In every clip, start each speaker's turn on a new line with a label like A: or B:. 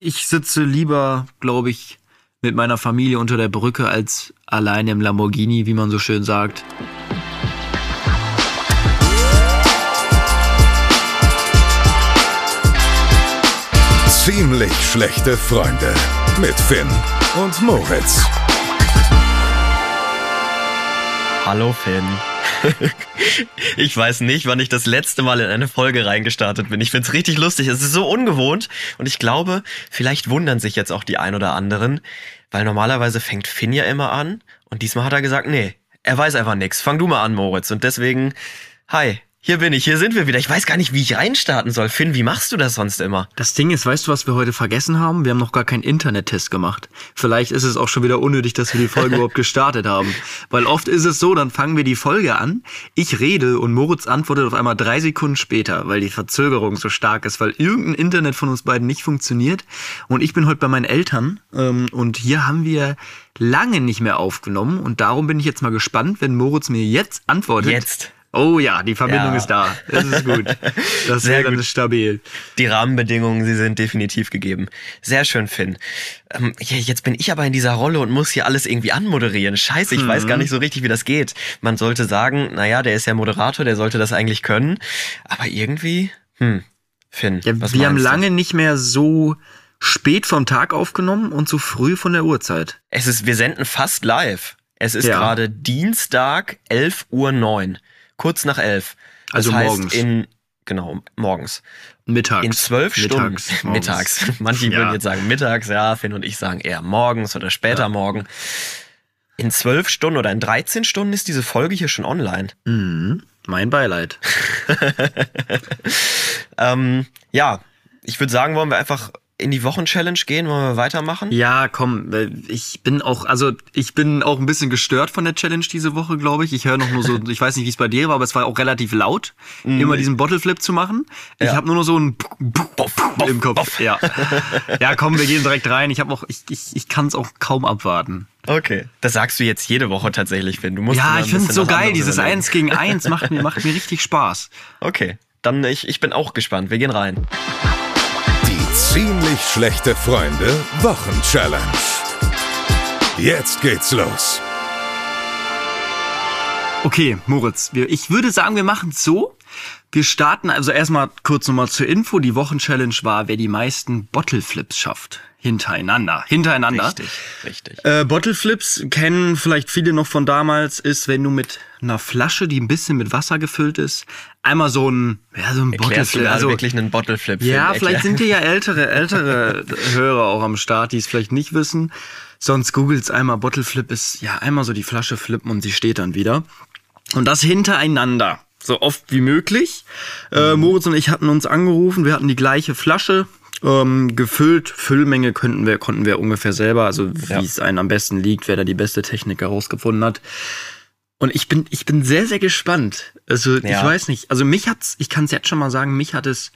A: Ich sitze lieber, glaube ich, mit meiner Familie unter der Brücke als alleine im Lamborghini, wie man so schön sagt.
B: Ziemlich schlechte Freunde mit Finn und Moritz.
C: Hallo Finn. ich weiß nicht, wann ich das letzte Mal in eine Folge reingestartet bin. Ich find's richtig lustig. Es ist so ungewohnt. Und ich glaube, vielleicht wundern sich jetzt auch die ein oder anderen, weil normalerweise fängt Finn ja immer an. Und diesmal hat er gesagt, nee, er weiß einfach nix. Fang du mal an, Moritz. Und deswegen, hi, hier bin ich, hier sind wir wieder. Ich weiß gar nicht, wie ich reinstarten soll. Finn, wie machst du das sonst immer?
A: Das Ding ist, weißt du, was wir heute vergessen haben? Wir haben noch gar keinen Internettest gemacht. Vielleicht ist es auch schon wieder unnötig, dass wir die Folge überhaupt gestartet haben. Weil oft ist es so, dann fangen wir die Folge an, ich rede und Moritz antwortet auf einmal drei Sekunden später, weil die Verzögerung so stark ist, weil irgendein Internet von uns beiden nicht funktioniert. Und ich bin heute bei meinen Eltern ähm, und hier haben wir lange nicht mehr aufgenommen und darum bin ich jetzt mal gespannt, wenn Moritz mir jetzt antwortet.
C: Jetzt.
A: Oh ja, die Verbindung
C: Ja.
A: ist da. Das ist gut. Das
C: Sehr gut.
A: stabil.
C: Die Rahmenbedingungen, sie sind definitiv gegeben. Sehr schön, Finn. Ähm, jetzt bin ich aber in dieser Rolle und muss hier alles irgendwie anmoderieren. Scheiße, ich weiß gar nicht so richtig, wie das geht. Man sollte sagen, naja, der ist ja Moderator, der sollte das eigentlich können. Aber irgendwie, hm, Finn,
A: Ja,
C: was
A: wir haben
C: du?
A: lange nicht mehr so spät vom Tag aufgenommen und so früh von der Uhrzeit.
C: Es ist, wir senden fast live. Es ist
A: Ja.
C: gerade Dienstag, 11 Uhr 9. Kurz nach 11. Das
A: Also
C: heißt
A: morgens.
C: in, genau, morgens.
A: Mittags.
C: In zwölf Stunden.
A: Mittags.
C: Mittags. Manche
A: Ja.
C: würden jetzt sagen mittags, ja, Finn und ich sagen eher morgens oder später morgen. In zwölf Stunden oder in 13 Stunden ist diese Folge hier schon online.
A: Mhm. Mein Beileid.
C: Ähm, ja, ich würde sagen, wollen wir einfach in die Wochenchallenge gehen, wollen wir weitermachen?
A: Ja, komm, äh, ich bin auch, also ich bin auch ein bisschen gestört von der Challenge diese Woche, glaube ich. Ich höre noch nur so, ich weiß nicht, wie es bei dir war, aber es war auch relativ laut, immer diesen Bottleflip zu machen. Ich
C: Ja.
A: habe nur noch so ein
C: Boff, boff,
A: im Kopf.
C: boff.
A: Ja. ja, komm, wir gehen direkt rein. Ich habe auch, ich, ich, ich kann es auch kaum abwarten.
C: Okay. Das sagst du jetzt jede Woche tatsächlich, Finn. Du musst
A: Ja, ich finde es so geil, dieses
C: überlegen.
A: Eins gegen Eins macht mir, macht mir richtig Spaß.
C: Okay. Dann ich, ich bin auch gespannt. Wir gehen rein.
B: Ziemlich schlechte Freunde Wochenchallenge. Jetzt geht's los.
A: Okay, Moritz, wir, ich würde sagen, wir machen so. Wir starten also erstmal kurz nochmal zur Info. Die Wochenchallenge war, wer die meisten Bottleflips schafft. Hintereinander. Hintereinander.
C: Richtig, richtig.
A: Äh, Bottleflips kennen vielleicht viele noch von damals, ist, wenn du mit einer Flasche, die ein bisschen mit Wasser gefüllt ist, einmal so ein, ja, so ein
C: Erklärst du
A: Bottleflip.
C: gerade
A: Also,
C: wirklich einen Bottleflip?
A: Ja, vielleicht sind hier ja ältere, ältere Hörer auch am Start, die es vielleicht nicht wissen. Sonst googelt's einmal. Bottleflip ist ja einmal so die Flasche flippen und sie steht dann wieder. Und das hintereinander. So oft wie möglich. Äh, Moritz und ich hatten uns angerufen, wir hatten die gleiche Flasche. Ähm, gefüllt, Füllmenge könnten wir, konnten wir ungefähr selber, also wie
C: Ja.
A: es einen am besten liegt, wer da die beste Technik herausgefunden hat. Und ich bin, ich bin sehr, sehr gespannt. Also, ich
C: Ja.
A: weiß nicht. Also, mich hat's, ich kann es jetzt schon mal sagen, mich hat es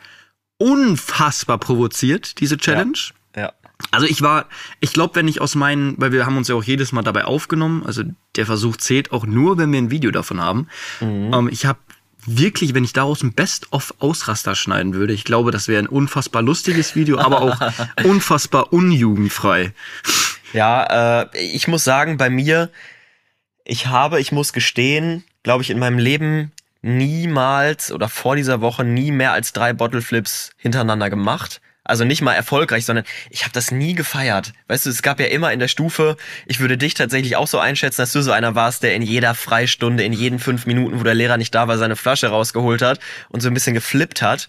A: unfassbar provoziert, diese Challenge.
C: Ja.
A: Also ich war, ich glaube, wenn ich aus meinen, weil wir haben uns ja auch jedes Mal dabei aufgenommen, also der Versuch zählt auch nur, wenn wir ein Video davon haben. Ähm, ich habe wirklich, wenn ich daraus ein Best-of-Ausraster schneiden würde, ich glaube, das wäre ein unfassbar lustiges Video, aber auch unfassbar unjugendfrei.
C: Ja, äh, ich muss sagen, bei mir, ich habe, ich muss gestehen, glaube ich, in meinem Leben niemals oder vor dieser Woche nie mehr als drei Bottleflips hintereinander gemacht. Also nicht mal erfolgreich, sondern ich habe das nie gefeiert. Weißt du, es gab ja immer in der Stufe, ich würde dich tatsächlich auch so einschätzen, dass du so einer warst, der in jeder Freistunde, in jeden fünf Minuten, wo der Lehrer nicht da war, seine Flasche rausgeholt hat und so ein bisschen geflippt hat.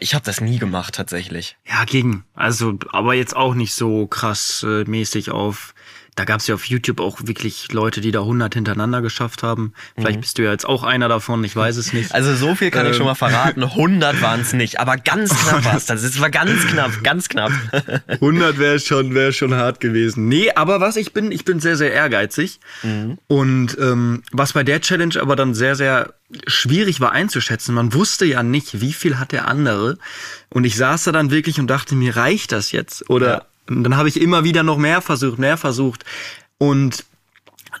C: Ich habe das nie gemacht tatsächlich.
A: Ja, ging. Also, aber jetzt auch nicht so krass äh, mäßig auf. Da gab's ja auf YouTube auch wirklich Leute, die da 100 hintereinander geschafft haben. Vielleicht bist du ja jetzt auch einer davon, ich weiß es nicht.
C: Also so viel kann ich
A: Ähm.
C: schon mal verraten. 100 waren es nicht, aber ganz knapp war es. Das Es war ganz knapp, ganz knapp.
A: 100 wäre schon, wäre schon hart gewesen. Nee, aber was ich bin, ich bin sehr, sehr ehrgeizig. Und ähm, was bei der Challenge aber dann sehr, sehr schwierig war einzuschätzen, man wusste ja nicht, wie viel hat der andere. Und ich saß da dann wirklich und dachte, mir reicht das jetzt? Oder
C: Ja.
A: Und dann habe ich immer wieder noch mehr versucht, mehr versucht. Und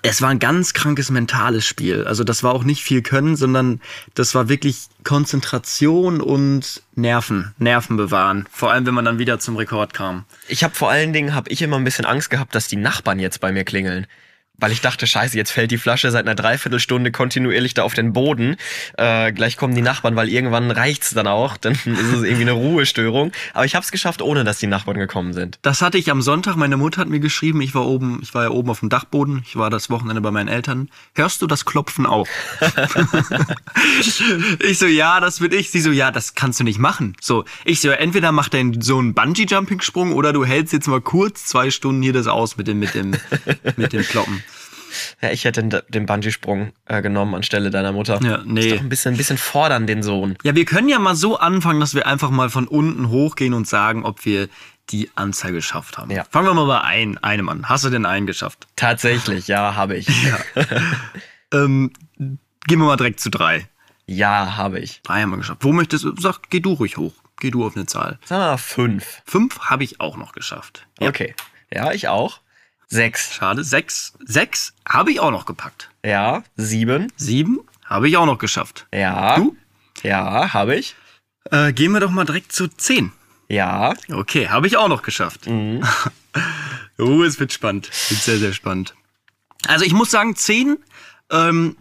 A: Es war ein ganz krankes mentales Spiel. Also das war auch nicht viel Können, sondern das war wirklich Konzentration und Nerven, Nerven bewahren. Vor allem, wenn man dann wieder zum Rekord kam.
C: Ich habe vor allen Dingen, habe ich immer ein bisschen Angst gehabt, dass die Nachbarn jetzt bei mir klingeln. Weil ich dachte, scheiße, jetzt fällt die Flasche seit einer Dreiviertelstunde kontinuierlich da auf den Boden. Äh, gleich kommen die Nachbarn, weil irgendwann reicht's dann auch. Dann ist es irgendwie eine Ruhestörung. Aber ich habe es geschafft, ohne dass die Nachbarn gekommen sind.
A: Das hatte ich am Sonntag. Meine Mutter hat mir geschrieben, ich war oben, ich war ja oben auf dem Dachboden. Ich war das Wochenende bei meinen Eltern. Hörst du das Klopfen auch? ich so, ja, das bin ich. Sie so, ja, das kannst du nicht machen. So, ich so, entweder macht dein so einen Bungee-Jumping-Sprung oder du hältst jetzt mal kurz zwei Stunden hier das aus mit dem, mit dem, mit dem Kloppen.
C: Ja, ich hätte den, den Bungee-Sprung äh, genommen anstelle deiner Mutter.
A: Ja, nee.
C: Ist doch ein bisschen, ein bisschen fordern, den Sohn.
A: Ja, wir können ja mal so anfangen, dass wir einfach mal von unten hochgehen und sagen, ob wir die Anzahl geschafft haben.
C: Ja.
A: Fangen wir mal bei ein, einem an. Hast du denn einen geschafft?
C: Tatsächlich, ja, habe ich.
A: Ähm, gehen wir mal direkt zu drei.
C: Ja, habe ich.
A: Drei haben wir geschafft. Wo möchtest du? Sag, geh du ruhig hoch. Geh du auf eine Zahl.
C: Sagen wir mal fünf.
A: Fünf habe ich auch noch geschafft. Ja.
C: Okay. Ja, ich auch. Sechs.
A: Schade. Sechs. Sechs habe ich auch noch gepackt.
C: Ja, sieben.
A: Sieben habe ich auch noch geschafft.
C: Ja.
A: Du?
C: Ja, habe ich.
A: Äh, gehen wir doch mal direkt zu zehn.
C: Ja.
A: Okay, habe ich auch noch geschafft.
C: Mhm.
A: oh, es wird spannend. Wird sehr, sehr spannend. Also ich muss sagen, zehn, ähm,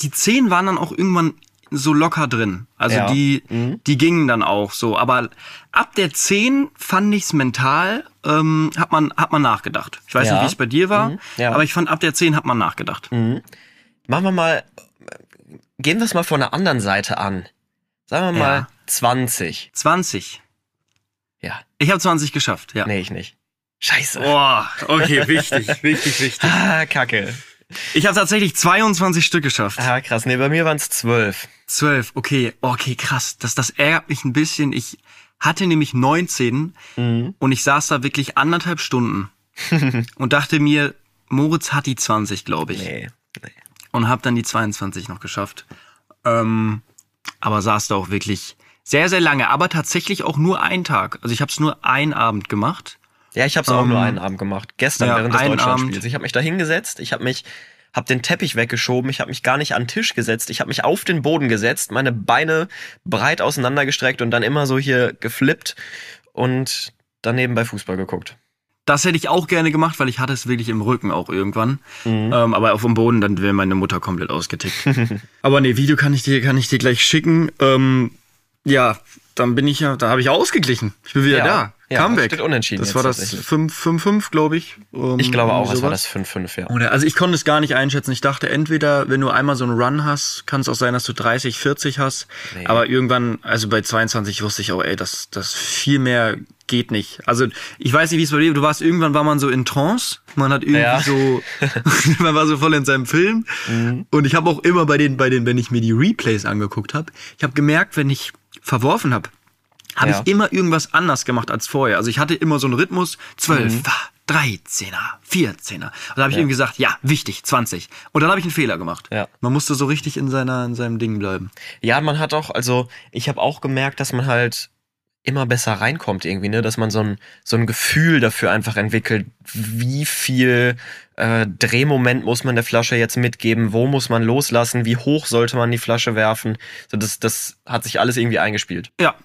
A: die zehn waren dann auch irgendwann so locker drin. Also
C: Ja.
A: die,
C: Mhm.
A: die gingen dann auch so. Aber ab der zehn fand ich's mental, ähm, hat man, hat man nachgedacht. Ich weiß
C: Ja.
A: nicht, wie es bei dir war,
C: Mhm. Ja.
A: aber ich fand ab der zehn hat man nachgedacht.
C: Machen wir mal, gehen wir es mal von der anderen Seite an. Sagen wir mal
A: Ja.
C: 20.
A: 20.
C: Ja.
A: Ich habe 20 geschafft, ja.
C: Nee, ich nicht. Scheiße.
A: Boah, okay, wichtig, wichtig, wichtig.
C: Ah, kacke.
A: Ich habe tatsächlich 22 Stück geschafft.
C: Ah, krass. Nee, bei mir waren es 12.
A: 12, okay, okay, krass. Das, das ärgert mich ein bisschen. Ich hatte nämlich 19
C: Mhm.
A: und ich saß da wirklich anderthalb Stunden und dachte mir, Moritz hat die 20, glaube ich.
C: Nee. nee.
A: Und habe dann die 22 noch geschafft. Ähm, aber saß da auch wirklich sehr, sehr lange. Aber tatsächlich auch nur einen Tag. Also ich habe es nur einen Abend gemacht.
C: Ja, ich habe es auch
A: Ähm,
C: nur einen Abend gemacht. Gestern
A: ja,
C: während des Deutschlandspiels. Ich habe mich da hingesetzt, ich habe mich hab den Teppich weggeschoben, ich habe mich gar nicht an den Tisch gesetzt, ich habe mich auf den Boden gesetzt, meine Beine breit auseinandergestreckt und dann immer so hier geflippt und daneben bei Fußball geguckt.
A: Das hätte ich auch gerne gemacht, weil ich hatte es wirklich im Rücken auch irgendwann.
C: Mhm.
A: Ähm, aber auf dem Boden, dann wäre meine Mutter komplett ausgetickt. aber nee, Video kann ich dir, kann ich dir gleich schicken. Ähm, ja, dann bin ich ja, da habe ich ausgeglichen. Ich bin wieder
C: Ja.
A: da.
C: Ja,
A: Comeback.
C: steht unentschieden
A: Das war das
C: tatsächlich.
A: 5-5, glaube ich. Ähm,
C: Ich glaube auch, es war das 5-5, ja.
A: Oder, also ich konnte es gar nicht einschätzen. Ich dachte, entweder, wenn du einmal so einen Run hast, kann es auch sein, dass du 30, 40 hast.
C: Nee.
A: Aber irgendwann, also bei 22 wusste ich auch, ey, das, das viel mehr geht nicht. Also ich weiß nicht, wie es bei dir, du warst irgendwann war man so in Trance, man hat irgendwie
C: Ja.
A: so, man war so voll in seinem Film.
C: Mhm.
A: Und ich habe auch immer bei den, bei den, wenn ich mir die Replays angeguckt habe, ich habe gemerkt, wenn ich verworfen habe, habe
C: Ja.
A: ich immer irgendwas anders gemacht als vorher. Also ich hatte immer so einen Rhythmus, 12,
C: Mhm.
A: 13er, 14er. Und da habe ich
C: Ja.
A: ihm gesagt, ja, wichtig, 20. Und dann habe ich einen Fehler gemacht.
C: Ja.
A: Man musste so richtig in, seiner, in seinem Ding bleiben.
C: Ja, man hat auch, also ich habe auch gemerkt, dass man halt immer besser reinkommt irgendwie, ne? Dass man so ein, so ein Gefühl dafür einfach entwickelt, wie viel äh, Drehmoment muss man der Flasche jetzt mitgeben, wo muss man loslassen, wie hoch sollte man die Flasche werfen. So, das, das hat sich alles irgendwie eingespielt.
A: Ja,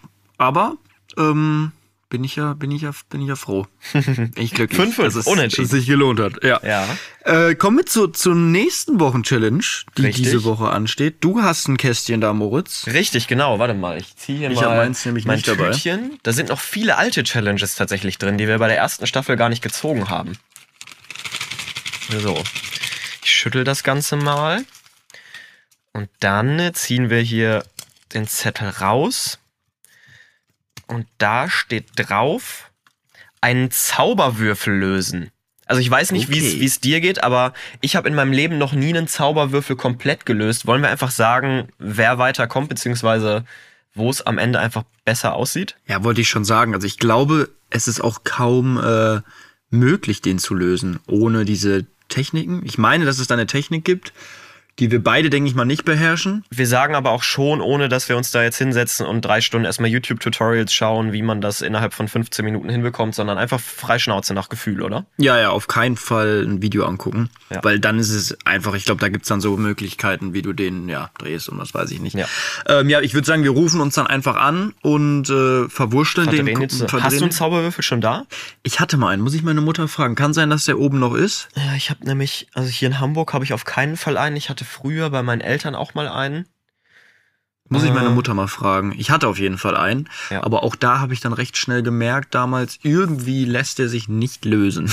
A: aber ähm, bin ich ja, bin ich ja, bin ich ja froh. Bin ich glücklich,
C: 5-5,
A: dass es,
C: unentschieden.
A: dass es sich gelohnt hat. Ja.
C: Ja.
A: Äh, kommen wir zu, zur nächsten Wochen-Challenge, die
C: Richtig.
A: diese Woche ansteht. Du hast ein Kästchen da, Moritz.
C: Richtig, genau. Warte mal, ich ziehe hier
A: Ich
C: mal
A: meins nämlich
C: mein
A: nicht dabei.
C: Tütchen. Da sind noch viele alte Challenges tatsächlich drin, die wir bei der ersten Staffel gar nicht gezogen haben. So, ich schüttel das Ganze mal. Und dann ziehen wir hier den Zettel raus. Und da steht drauf, einen Zauberwürfel lösen. Also ich weiß nicht, wie es
A: Okay.
C: wie es dir geht, aber ich habe in meinem Leben noch nie einen Zauberwürfel komplett gelöst. Wollen wir einfach sagen, wer weiterkommt, beziehungsweise wo es am Ende einfach besser aussieht?
A: Ja, wollte ich schon sagen. Also ich glaube, es ist auch kaum äh, möglich, den zu lösen, ohne diese Techniken. Ich meine, dass es da eine Technik gibt, die wir beide, denke ich mal, nicht beherrschen.
C: Wir sagen aber auch schon, ohne dass wir uns da jetzt hinsetzen und drei Stunden erstmal YouTube-Tutorials schauen, wie man das innerhalb von 15 Minuten hinbekommt, sondern einfach Freischnauze nach Gefühl, oder?
A: Ja, ja, auf keinen Fall ein Video angucken.
C: Ja.
A: Weil dann ist es einfach, ich glaube, da gibt's dann so Möglichkeiten, wie du den ja drehst und was weiß ich nicht.
C: Ja.
A: ähm, ja ich würde sagen, wir rufen uns dann einfach an und äh, verwurschteln den.
C: Verdrehen jetzt,
A: verdrehen
C: hast du einen. Zauberwürfel schon da?
A: Ich hatte mal einen, muss ich meine Mutter fragen. Kann sein, dass der oben noch ist?
C: Ja, ich habe nämlich, also hier in Hamburg habe ich auf keinen Fall einen. Ich hatte früher bei meinen Eltern auch mal einen.
A: Muss ich meine
C: Äh.
A: Mutter mal fragen. Ich hatte auf jeden Fall einen,
C: Ja.
A: aber auch da habe ich dann recht schnell gemerkt, damals irgendwie lässt er sich nicht lösen.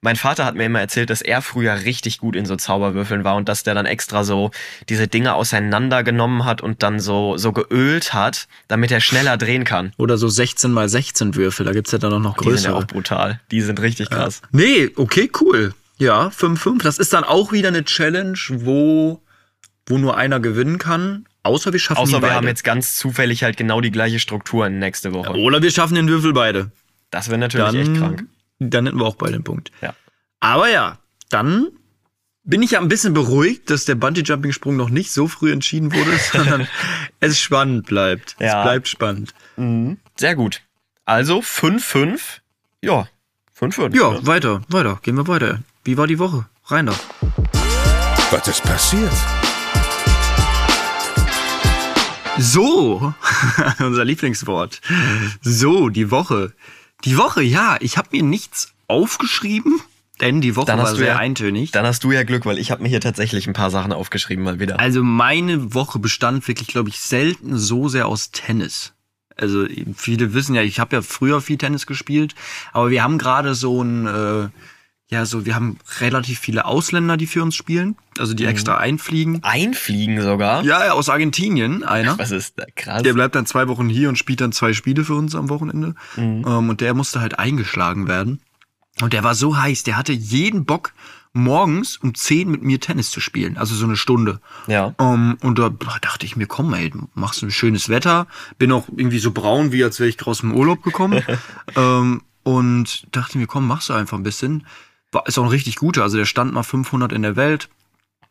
C: Mein Vater hat mir immer erzählt, dass er früher richtig gut in so Zauberwürfeln war und dass der dann extra so diese Dinge auseinandergenommen hat und dann so, so geölt hat, damit er schneller drehen kann.
A: Oder so 16 mal 16 Würfel, da gibt's ja dann auch noch
C: Die sind ja
A: größere.
C: auch brutal. Die sind richtig krass.
A: Nee, okay, cool. Ja, 5-5. Das ist dann auch wieder eine Challenge, wo, wo nur einer gewinnen kann. Außer wir schaffen
C: Außer wir
A: beide.
C: haben jetzt ganz zufällig halt genau die gleiche Struktur nächste Woche.
A: Oder wir schaffen den Würfel beide.
C: Das wäre natürlich
A: Dann,
C: echt krank.
A: dann hätten wir auch beide den Punkt.
C: Ja.
A: Aber ja, dann bin ich ja ein bisschen beruhigt, dass der Bungee-Jumping-Sprung noch nicht so früh entschieden wurde, sondern es spannend bleibt.
C: Ja.
A: Es bleibt spannend.
C: Sehr gut. Also 5-5. Ja, 5-5.
A: Ja,
C: ne?
A: weiter, weiter. Gehen wir weiter. Wie war die Woche? Rein da.
B: Was ist passiert?
A: So, unser Lieblingswort. So, die Woche. Die Woche, ja, ich habe mir nichts aufgeschrieben, denn die Woche war sehr
C: ja-
A: eintönig.
C: Dann hast du ja Glück, weil ich habe mir hier tatsächlich ein paar Sachen aufgeschrieben mal wieder.
A: Also meine Woche bestand wirklich, glaube ich, selten so sehr aus Tennis. Also viele wissen ja, ich habe ja früher viel Tennis gespielt, aber wir haben gerade so ein, äh, ja, so wir haben relativ viele Ausländer, die für uns spielen, also die extra einfliegen.
C: Einfliegen sogar?
A: Ja, ja, aus Argentinien einer.
C: Was ist da krass?
A: Der bleibt dann zwei Wochen hier und spielt dann zwei Spiele für uns am Wochenende. Ähm, und der musste halt eingeschlagen werden. Und der war so heiß, der hatte jeden Bock, morgens um 10 mit mir Tennis zu spielen. Also so eine Stunde.
C: Ja.
A: Ähm, und da dachte ich mir, komm, ey, du machst ein schönes Wetter. Bin auch irgendwie so braun, wie als wäre ich aus dem Urlaub gekommen. ähm, und dachte mir, komm, machst du einfach ein bisschen. War, ist auch ein richtig guter. Also der stand mal 500 in der Welt.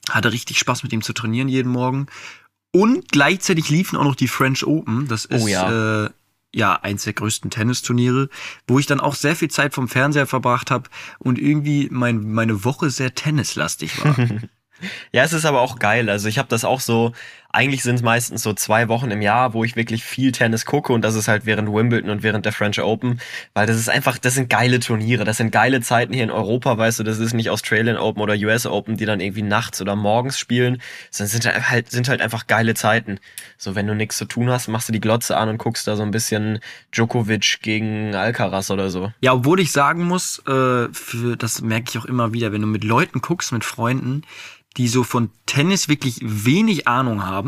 A: Hatte richtig Spaß mit ihm zu trainieren jeden Morgen. Und gleichzeitig liefen auch noch die French Open. Das ist
C: Oh ja.
A: Äh, ja eins der größten Tennisturniere, wo ich dann auch sehr viel Zeit vom Fernseher verbracht habe und irgendwie mein, meine Woche sehr tennislastig war.
C: Ja, es ist aber auch geil. Also ich habe das auch so, eigentlich sind es meistens so zwei Wochen im Jahr, wo ich wirklich viel Tennis gucke und das ist halt während Wimbledon und während der French Open, weil das ist einfach, das sind geile Turniere, das sind geile Zeiten hier in Europa, weißt du, das ist nicht Australian Open oder US Open, die dann irgendwie nachts oder morgens spielen, sondern sind halt, sind halt einfach geile Zeiten. So, wenn du nichts zu tun hast, machst du die Glotze an und guckst da so ein bisschen Djokovic gegen Alcaraz oder so.
A: Ja, obwohl ich sagen muss, äh, für, das merke ich auch immer wieder, wenn du mit Leuten guckst, mit Freunden, die so von Tennis wirklich wenig Ahnung haben,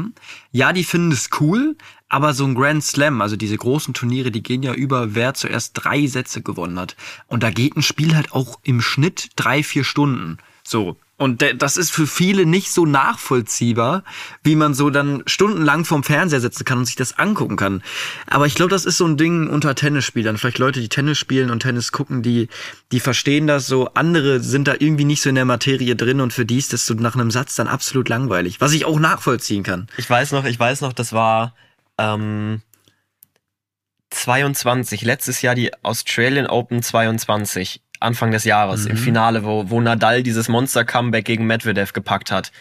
A: ja, die finden es cool, aber so ein Grand Slam, also diese großen Turniere, die gehen ja über, wer zuerst drei Sätze gewonnen hat. Und da geht ein Spiel halt auch im Schnitt drei, vier Stunden. So. Und das ist für viele nicht so nachvollziehbar, wie man so dann stundenlang vorm Fernseher sitzen kann und sich das angucken kann. Aber ich glaube, das ist so ein Ding unter Tennisspielern. Vielleicht Leute, die Tennis spielen und Tennis gucken, die, die verstehen das so. Andere sind da irgendwie nicht so in der Materie drin und für die ist das so nach einem Satz dann absolut langweilig. Was ich auch nachvollziehen kann.
C: Ich weiß noch, ich weiß noch, das war ähm, 22, letztes Jahr die Australian Open 22, Anfang des Jahres, im Finale, wo, wo Nadal dieses Monster-Comeback gegen Medvedev gepackt hat.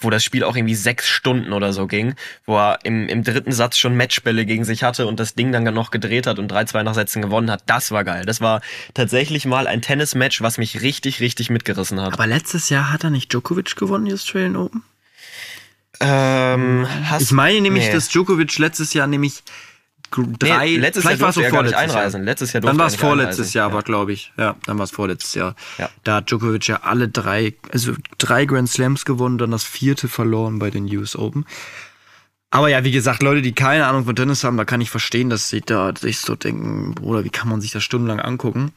C: Wo das Spiel auch irgendwie sechs Stunden oder so ging, wo er im, im dritten Satz schon Matchbälle gegen sich hatte und das Ding dann noch gedreht hat und 3-2 nach Sätzen gewonnen hat. Das war geil. Das war tatsächlich mal ein Tennismatch, was mich richtig, richtig mitgerissen hat.
A: Aber letztes Jahr hat er nicht Djokovic gewonnen, die Australian Open?
C: Ähm, hast,
A: Ich meine nämlich,
C: nee.
A: dass Djokovic letztes Jahr nämlich drei,
C: Nee, letztes
A: vielleicht
C: Jahr
A: war es
C: durfte er gar nicht
A: vorletztes Jahr.
C: einreisen. Letztes Jahr
A: Dann war es vorletztes
C: einreisen.
A: Jahr,
C: Ja.
A: war glaube ich. Ja, dann war es vorletztes Jahr.
C: Ja.
A: Da hat Djokovic ja alle drei, also drei Grand Slams gewonnen, dann das vierte verloren bei den US Open. Aber ja, wie gesagt, Leute, die keine Ahnung von Tennis haben, da kann ich verstehen, dass sie da sich so denken, Bruder, wie kann man sich das stundenlang angucken?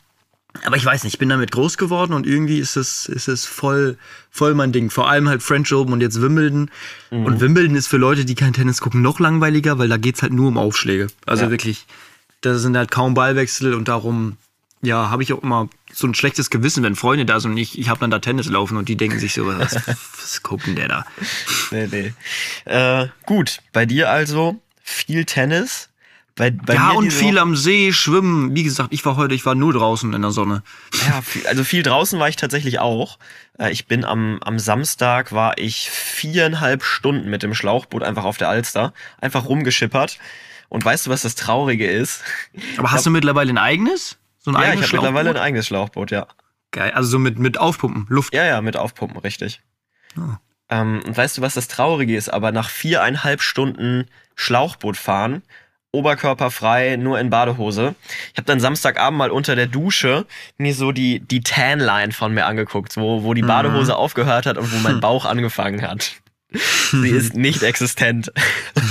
A: Aber ich weiß nicht, ich bin damit groß geworden und irgendwie ist es, ist es voll, voll mein Ding. Vor allem halt French Open und jetzt Wimbledon.
C: Mhm.
A: Und Wimbledon ist für Leute, die kein Tennis gucken, noch langweiliger, weil da geht's halt nur um Aufschläge. Also
C: Ja.
A: wirklich, da sind halt kaum Ballwechsel und darum, ja, habe ich auch immer so ein schlechtes Gewissen, wenn Freunde da sind und ich, ich habe dann da Tennis laufen und die denken sich so, was, was guckt denn der da?
C: Nee, nee. Äh, gut, bei dir also viel Tennis. Bei, bei
A: ja, und viel am See, schwimmen. Wie gesagt, ich war heute, ich war nur draußen in der Sonne.
C: Ja, viel, also viel draußen war ich tatsächlich auch. Äh, Ich bin am, am Samstag war ich viereinhalb Stunden mit dem Schlauchboot einfach auf der Alster, einfach rumgeschippert. Und weißt du, was das Traurige ist?
A: Aber hast du mittlerweile ein eigenes? So ein
C: Ja, ich
A: eigenes
C: habe mittlerweile ein eigenes Schlauchboot, ja.
A: Geil, also so mit, mit Aufpumpen, Luft.
C: Ja, ja, mit Aufpumpen, richtig.
A: Ah.
C: Ähm, und weißt du, was das Traurige ist? Aber nach viereinhalb Stunden Schlauchboot fahren, oberkörperfrei, nur in Badehose. Ich habe dann Samstagabend mal unter der Dusche mir so die, die Tanline von mir angeguckt, wo, wo die
A: Mhm.
C: Badehose aufgehört hat und wo mein Bauch angefangen hat. Sie ist nicht existent.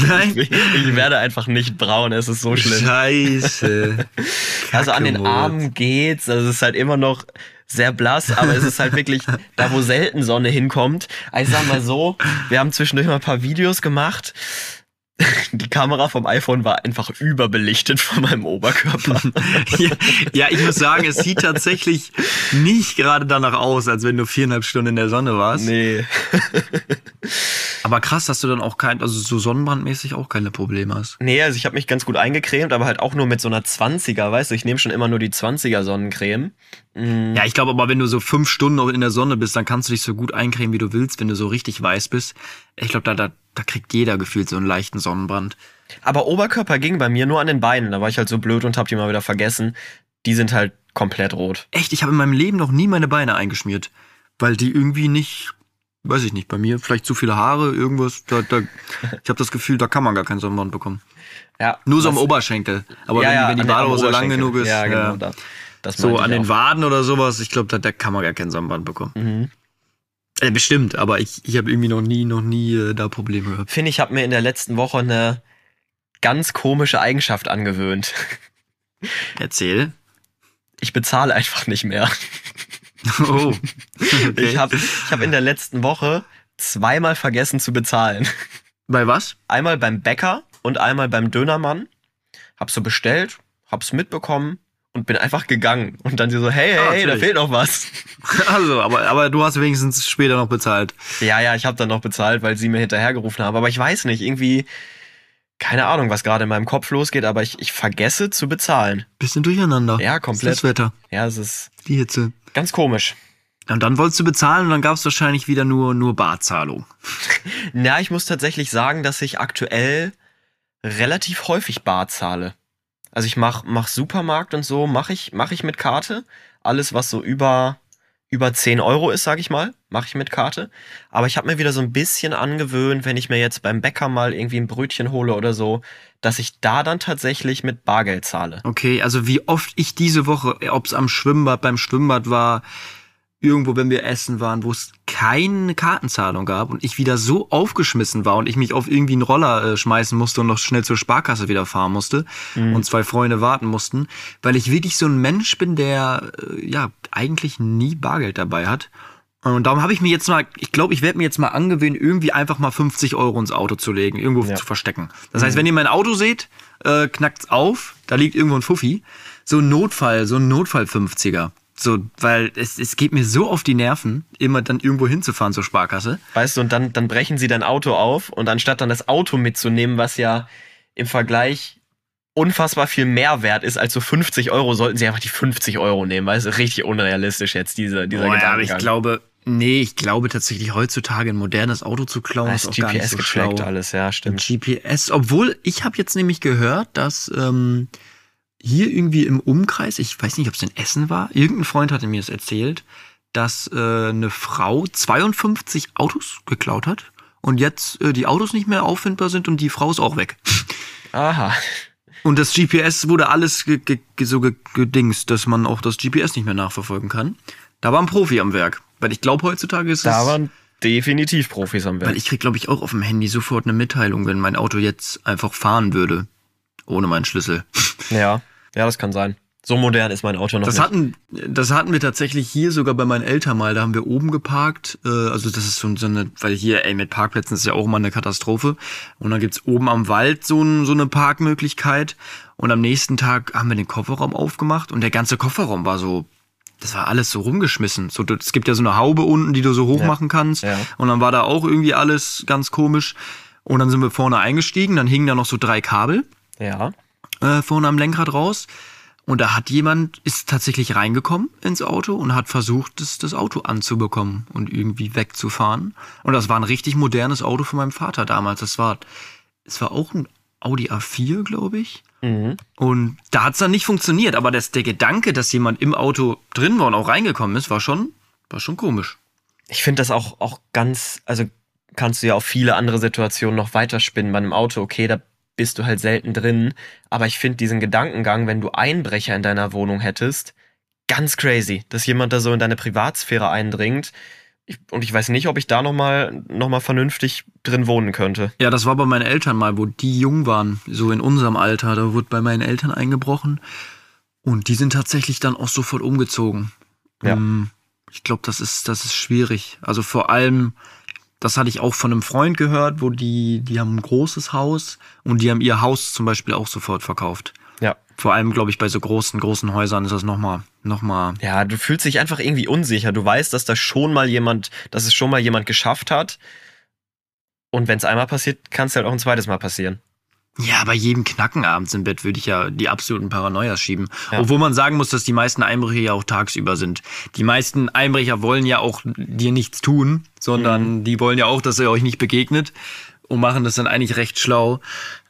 A: Nein.
C: Ich, ich werde einfach nicht braun, es ist so schlimm.
A: Scheiße.
C: Also an den. Armen geht's, also es ist halt immer noch sehr blass, aber es ist halt wirklich da, wo selten Sonne hinkommt. Also Ich sag mal so, wir haben zwischendurch mal ein paar Videos gemacht. Die Kamera vom iPhone war einfach überbelichtet von meinem Oberkörper.
A: ja, ja, ich muss sagen, es sieht tatsächlich nicht gerade danach aus, als wenn du viereinhalb Stunden in der Sonne warst.
C: Nee.
A: Aber krass, dass du dann auch kein, also so sonnenbrandmäßig auch keine Probleme hast.
C: Nee, also ich habe mich ganz gut eingecremt, aber halt auch nur mit so einer 20er, weißt du, ich nehme schon immer nur die 20er Sonnencreme. Mm,
A: Ja, ich glaube aber, wenn du so fünf Stunden noch in der Sonne bist, dann kannst du dich so gut eincremen, wie du willst, wenn du so richtig weiß bist. Ich glaube, da, da, da kriegt jeder gefühlt so einen leichten Sonnenbrand.
C: Aber Oberkörper ging bei mir nur an den Beinen, da war ich halt so blöd und hab die mal wieder vergessen. Die sind halt komplett rot.
A: Echt, ich habe in meinem Leben noch nie meine Beine eingeschmiert. Weil die irgendwie nicht, weiß ich nicht, bei mir vielleicht zu viele Haare, irgendwas. Da, da, ich habe das Gefühl, da kann man gar keinen Sonnenbrand bekommen.
C: Ja,
A: Nur so am Oberschenkel. Aber
C: ja,
A: wenn,
C: ja,
A: wenn die Badehose lang genug ist,
C: Ja, genau.
A: ja.
C: Da, das
A: so an den. Waden oder sowas, ich glaube, da, da kann man gar keinen Sonnenbrand bekommen.
C: Mhm.
A: Äh, bestimmt, aber ich, ich habe irgendwie noch nie, noch nie äh, da Probleme gehabt.
C: Finde ich, habe mir in der letzten Woche eine ganz komische Eigenschaft angewöhnt.
A: Erzähl.
C: Ich bezahle einfach nicht mehr.
A: Oh. Okay.
C: Ich habe ich hab in der letzten Woche zweimal vergessen zu bezahlen.
A: Bei was?
C: Einmal beim Bäcker und einmal beim Dönermann. Hab so bestellt, hab's mitbekommen und bin einfach gegangen. Und dann sie so, hey, hey,
A: Ah,
C: hey, da fehlt noch was.
A: Also, aber, aber du hast wenigstens später noch bezahlt.
C: Ja, ja, ich habe dann noch bezahlt, weil sie mir hinterhergerufen haben. Aber ich weiß nicht, irgendwie, keine Ahnung, was gerade in meinem Kopf losgeht, aber ich, ich vergesse zu bezahlen.
A: Bisschen durcheinander.
C: Ja, komplett.
A: ist das Wetter,
C: Ja, es ist
A: die Hitze.
C: ganz komisch.
A: Und dann wolltest du bezahlen und dann gab es wahrscheinlich wieder nur, nur Barzahlung.
C: Na, ich muss tatsächlich sagen, dass ich aktuell relativ häufig bar zahle. Also ich mach, mach Supermarkt und so, mache ich, mach ich mit Karte. Alles, was so über, über 10 Euro ist, sag ich mal, mache ich mit Karte. Aber ich habe mir wieder so ein bisschen angewöhnt, wenn ich mir jetzt beim Bäcker mal irgendwie ein Brötchen hole oder so, dass ich da dann tatsächlich mit Bargeld zahle.
A: Okay, also wie oft ich diese Woche, ob es am Schwimmbad, beim Schwimmbad war, irgendwo, wenn wir essen waren, wo es keine Kartenzahlung gab und ich wieder so aufgeschmissen war und ich mich auf irgendwie einen Roller äh, schmeißen musste und noch schnell zur Sparkasse wieder fahren musste und zwei Freunde warten mussten, weil ich wirklich so ein Mensch bin, der äh, ja eigentlich nie Bargeld dabei hat. Und darum habe ich mir jetzt mal, ich glaube, ich werde mir jetzt mal angewöhnen, irgendwie einfach mal 50 Euro ins Auto zu legen, irgendwo
C: Ja.
A: zu verstecken. Das heißt, wenn ihr mein Auto seht, äh, knackt's auf, da liegt irgendwo ein Fuffi. So ein Notfall, so ein Notfall 50er. So, weil es, es geht mir so auf die Nerven, immer dann irgendwo hinzufahren zur Sparkasse.
C: Weißt du, und dann, dann brechen sie dein Auto auf und anstatt dann das Auto mitzunehmen, was ja im Vergleich unfassbar viel mehr wert ist als so 50 Euro, sollten sie einfach die 50 Euro nehmen, weil es ist richtig unrealistisch jetzt, diese, dieser
A: Boah, ja, aber ich glaube, nee, ich glaube tatsächlich heutzutage ein modernes Auto zu klauen ist
C: ist
A: auch gar nicht
C: GPS
A: so
C: getrackt
A: schlau.
C: alles, ja, stimmt.
A: GPS, obwohl ich habe jetzt nämlich gehört, dass ähm, hier irgendwie im Umkreis, ich weiß nicht, ob es in Essen war, irgendein Freund hatte mir das erzählt, dass äh, eine Frau 52 Autos geklaut hat und jetzt äh, die Autos nicht mehr auffindbar sind und die Frau ist auch weg.
C: Aha.
A: Und das GPS wurde alles ge ge so ge gedingst, dass man auch das GPS nicht mehr nachverfolgen kann. Da war ein Profi am Werk. Weil ich glaube, heutzutage ist
C: Da
A: es.
C: waren definitiv Profis am
A: Weil
C: Werk.
A: ich krieg, glaube ich, auch auf dem Handy sofort eine Mitteilung, wenn mein Auto jetzt einfach fahren würde. Ohne meinen Schlüssel.
C: Ja, ja, das kann sein. So modern ist mein Auto noch
A: Das
C: nicht.
A: hatten, das hatten wir tatsächlich hier sogar bei meinen Eltern mal. Da haben wir oben geparkt. Äh, also das ist so, eine, weil hier, ey, mit Parkplätzen ist ja auch immer eine Katastrophe. Und dann gibt's oben am Wald so, ein, so eine Parkmöglichkeit. Und am nächsten Tag haben wir den Kofferraum aufgemacht und der ganze Kofferraum war so, das war alles so rumgeschmissen. So, es gibt ja so eine Haube unten, die du so hoch
C: Ja.
A: machen kannst.
C: Ja.
A: Und dann war da auch irgendwie alles ganz komisch. Und dann sind wir vorne eingestiegen, dann hingen da noch so drei Kabel
C: Ja.
A: Äh, vorne am Lenkrad raus. Und da hat jemand, ist tatsächlich reingekommen ins Auto und hat versucht, das, das Auto anzubekommen und irgendwie wegzufahren. Und das war ein richtig modernes Auto von meinem Vater damals. Das war, es war auch ein Audi A4, glaube ich.
C: Mhm.
A: Und da hat's dann nicht funktioniert. Aber das, der Gedanke, dass jemand im Auto drin war und auch reingekommen ist, war schon, war schon komisch.
C: Ich finde das auch, auch ganz, also kannst du ja auf viele andere Situationen noch weiterspinnen. Bei einem Auto, okay, da bist du halt selten drin. Aber ich finde diesen Gedankengang, wenn du Einbrecher in deiner Wohnung hättest, ganz crazy, dass jemand da so in deine Privatsphäre eindringt. Ich, und ich weiß nicht, ob ich da nochmal noch mal vernünftig drin wohnen könnte.
A: Ja, das war bei meinen Eltern mal, wo die jung waren, so in unserem Alter. Da wurde bei meinen Eltern eingebrochen. Und die sind tatsächlich dann auch sofort umgezogen.
C: Ja.
A: Ähm, Ich glaube, das ist, das ist schwierig. Also vor allem, das hatte ich auch von einem Freund gehört, wo die, die haben ein großes Haus und die haben ihr Haus zum Beispiel auch sofort verkauft.
C: Ja.
A: Vor allem, glaube ich, bei so großen, großen Häusern ist das nochmal, nochmal.
C: Ja, du fühlst dich einfach irgendwie unsicher. Du weißt, dass da schon mal jemand, dass es schon mal jemand geschafft hat. Und wenn es einmal passiert, kann es halt auch ein zweites Mal passieren.
A: Ja, bei jedem Knacken abends im Bett würde ich ja die absoluten Paranoias schieben.
C: Ja.
A: Obwohl man sagen muss, dass die meisten Einbrecher ja auch tagsüber sind. Die meisten Einbrecher wollen ja auch dir nichts tun, sondern
C: Mhm.
A: die wollen ja auch, dass er euch nicht begegnet und machen das dann eigentlich recht schlau.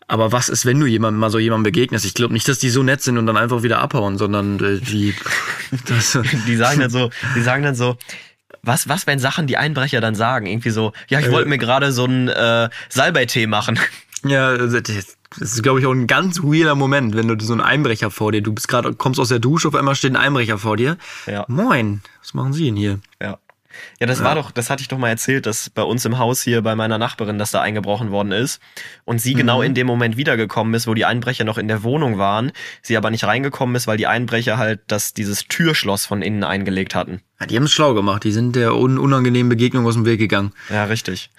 A: Aber was ist, wenn du jemandem mal so jemandem begegnest? Ich glaube nicht, dass die so nett sind und dann einfach wieder abhauen, sondern äh, die. Das,
C: Die sagen dann so, die sagen dann so, was, was, wenn Sachen die Einbrecher dann sagen? Irgendwie so, ja, ich
A: Äh.
C: wollte mir gerade so einen äh, Salbeitee machen.
A: Ja, das ist, glaube ich, auch ein ganz weirder Moment, wenn du so einen Einbrecher vor dir, du bist gerade, kommst aus der Dusche, auf einmal steht ein Einbrecher vor dir.
C: Ja.
A: Moin, was machen Sie denn hier?
C: Ja. Ja, das war doch, das hatte ich doch mal erzählt, dass bei uns im Haus hier bei meiner Nachbarin, dass da eingebrochen worden ist und sie genau in dem Moment wiedergekommen ist, wo die Einbrecher noch in der Wohnung waren, sie aber nicht reingekommen ist, weil die Einbrecher halt das, dieses Türschloss von innen eingelegt hatten.
A: Ja, die haben es schlau gemacht. Die sind der un unangenehmen Begegnung aus dem Weg gegangen.
C: Ja, richtig.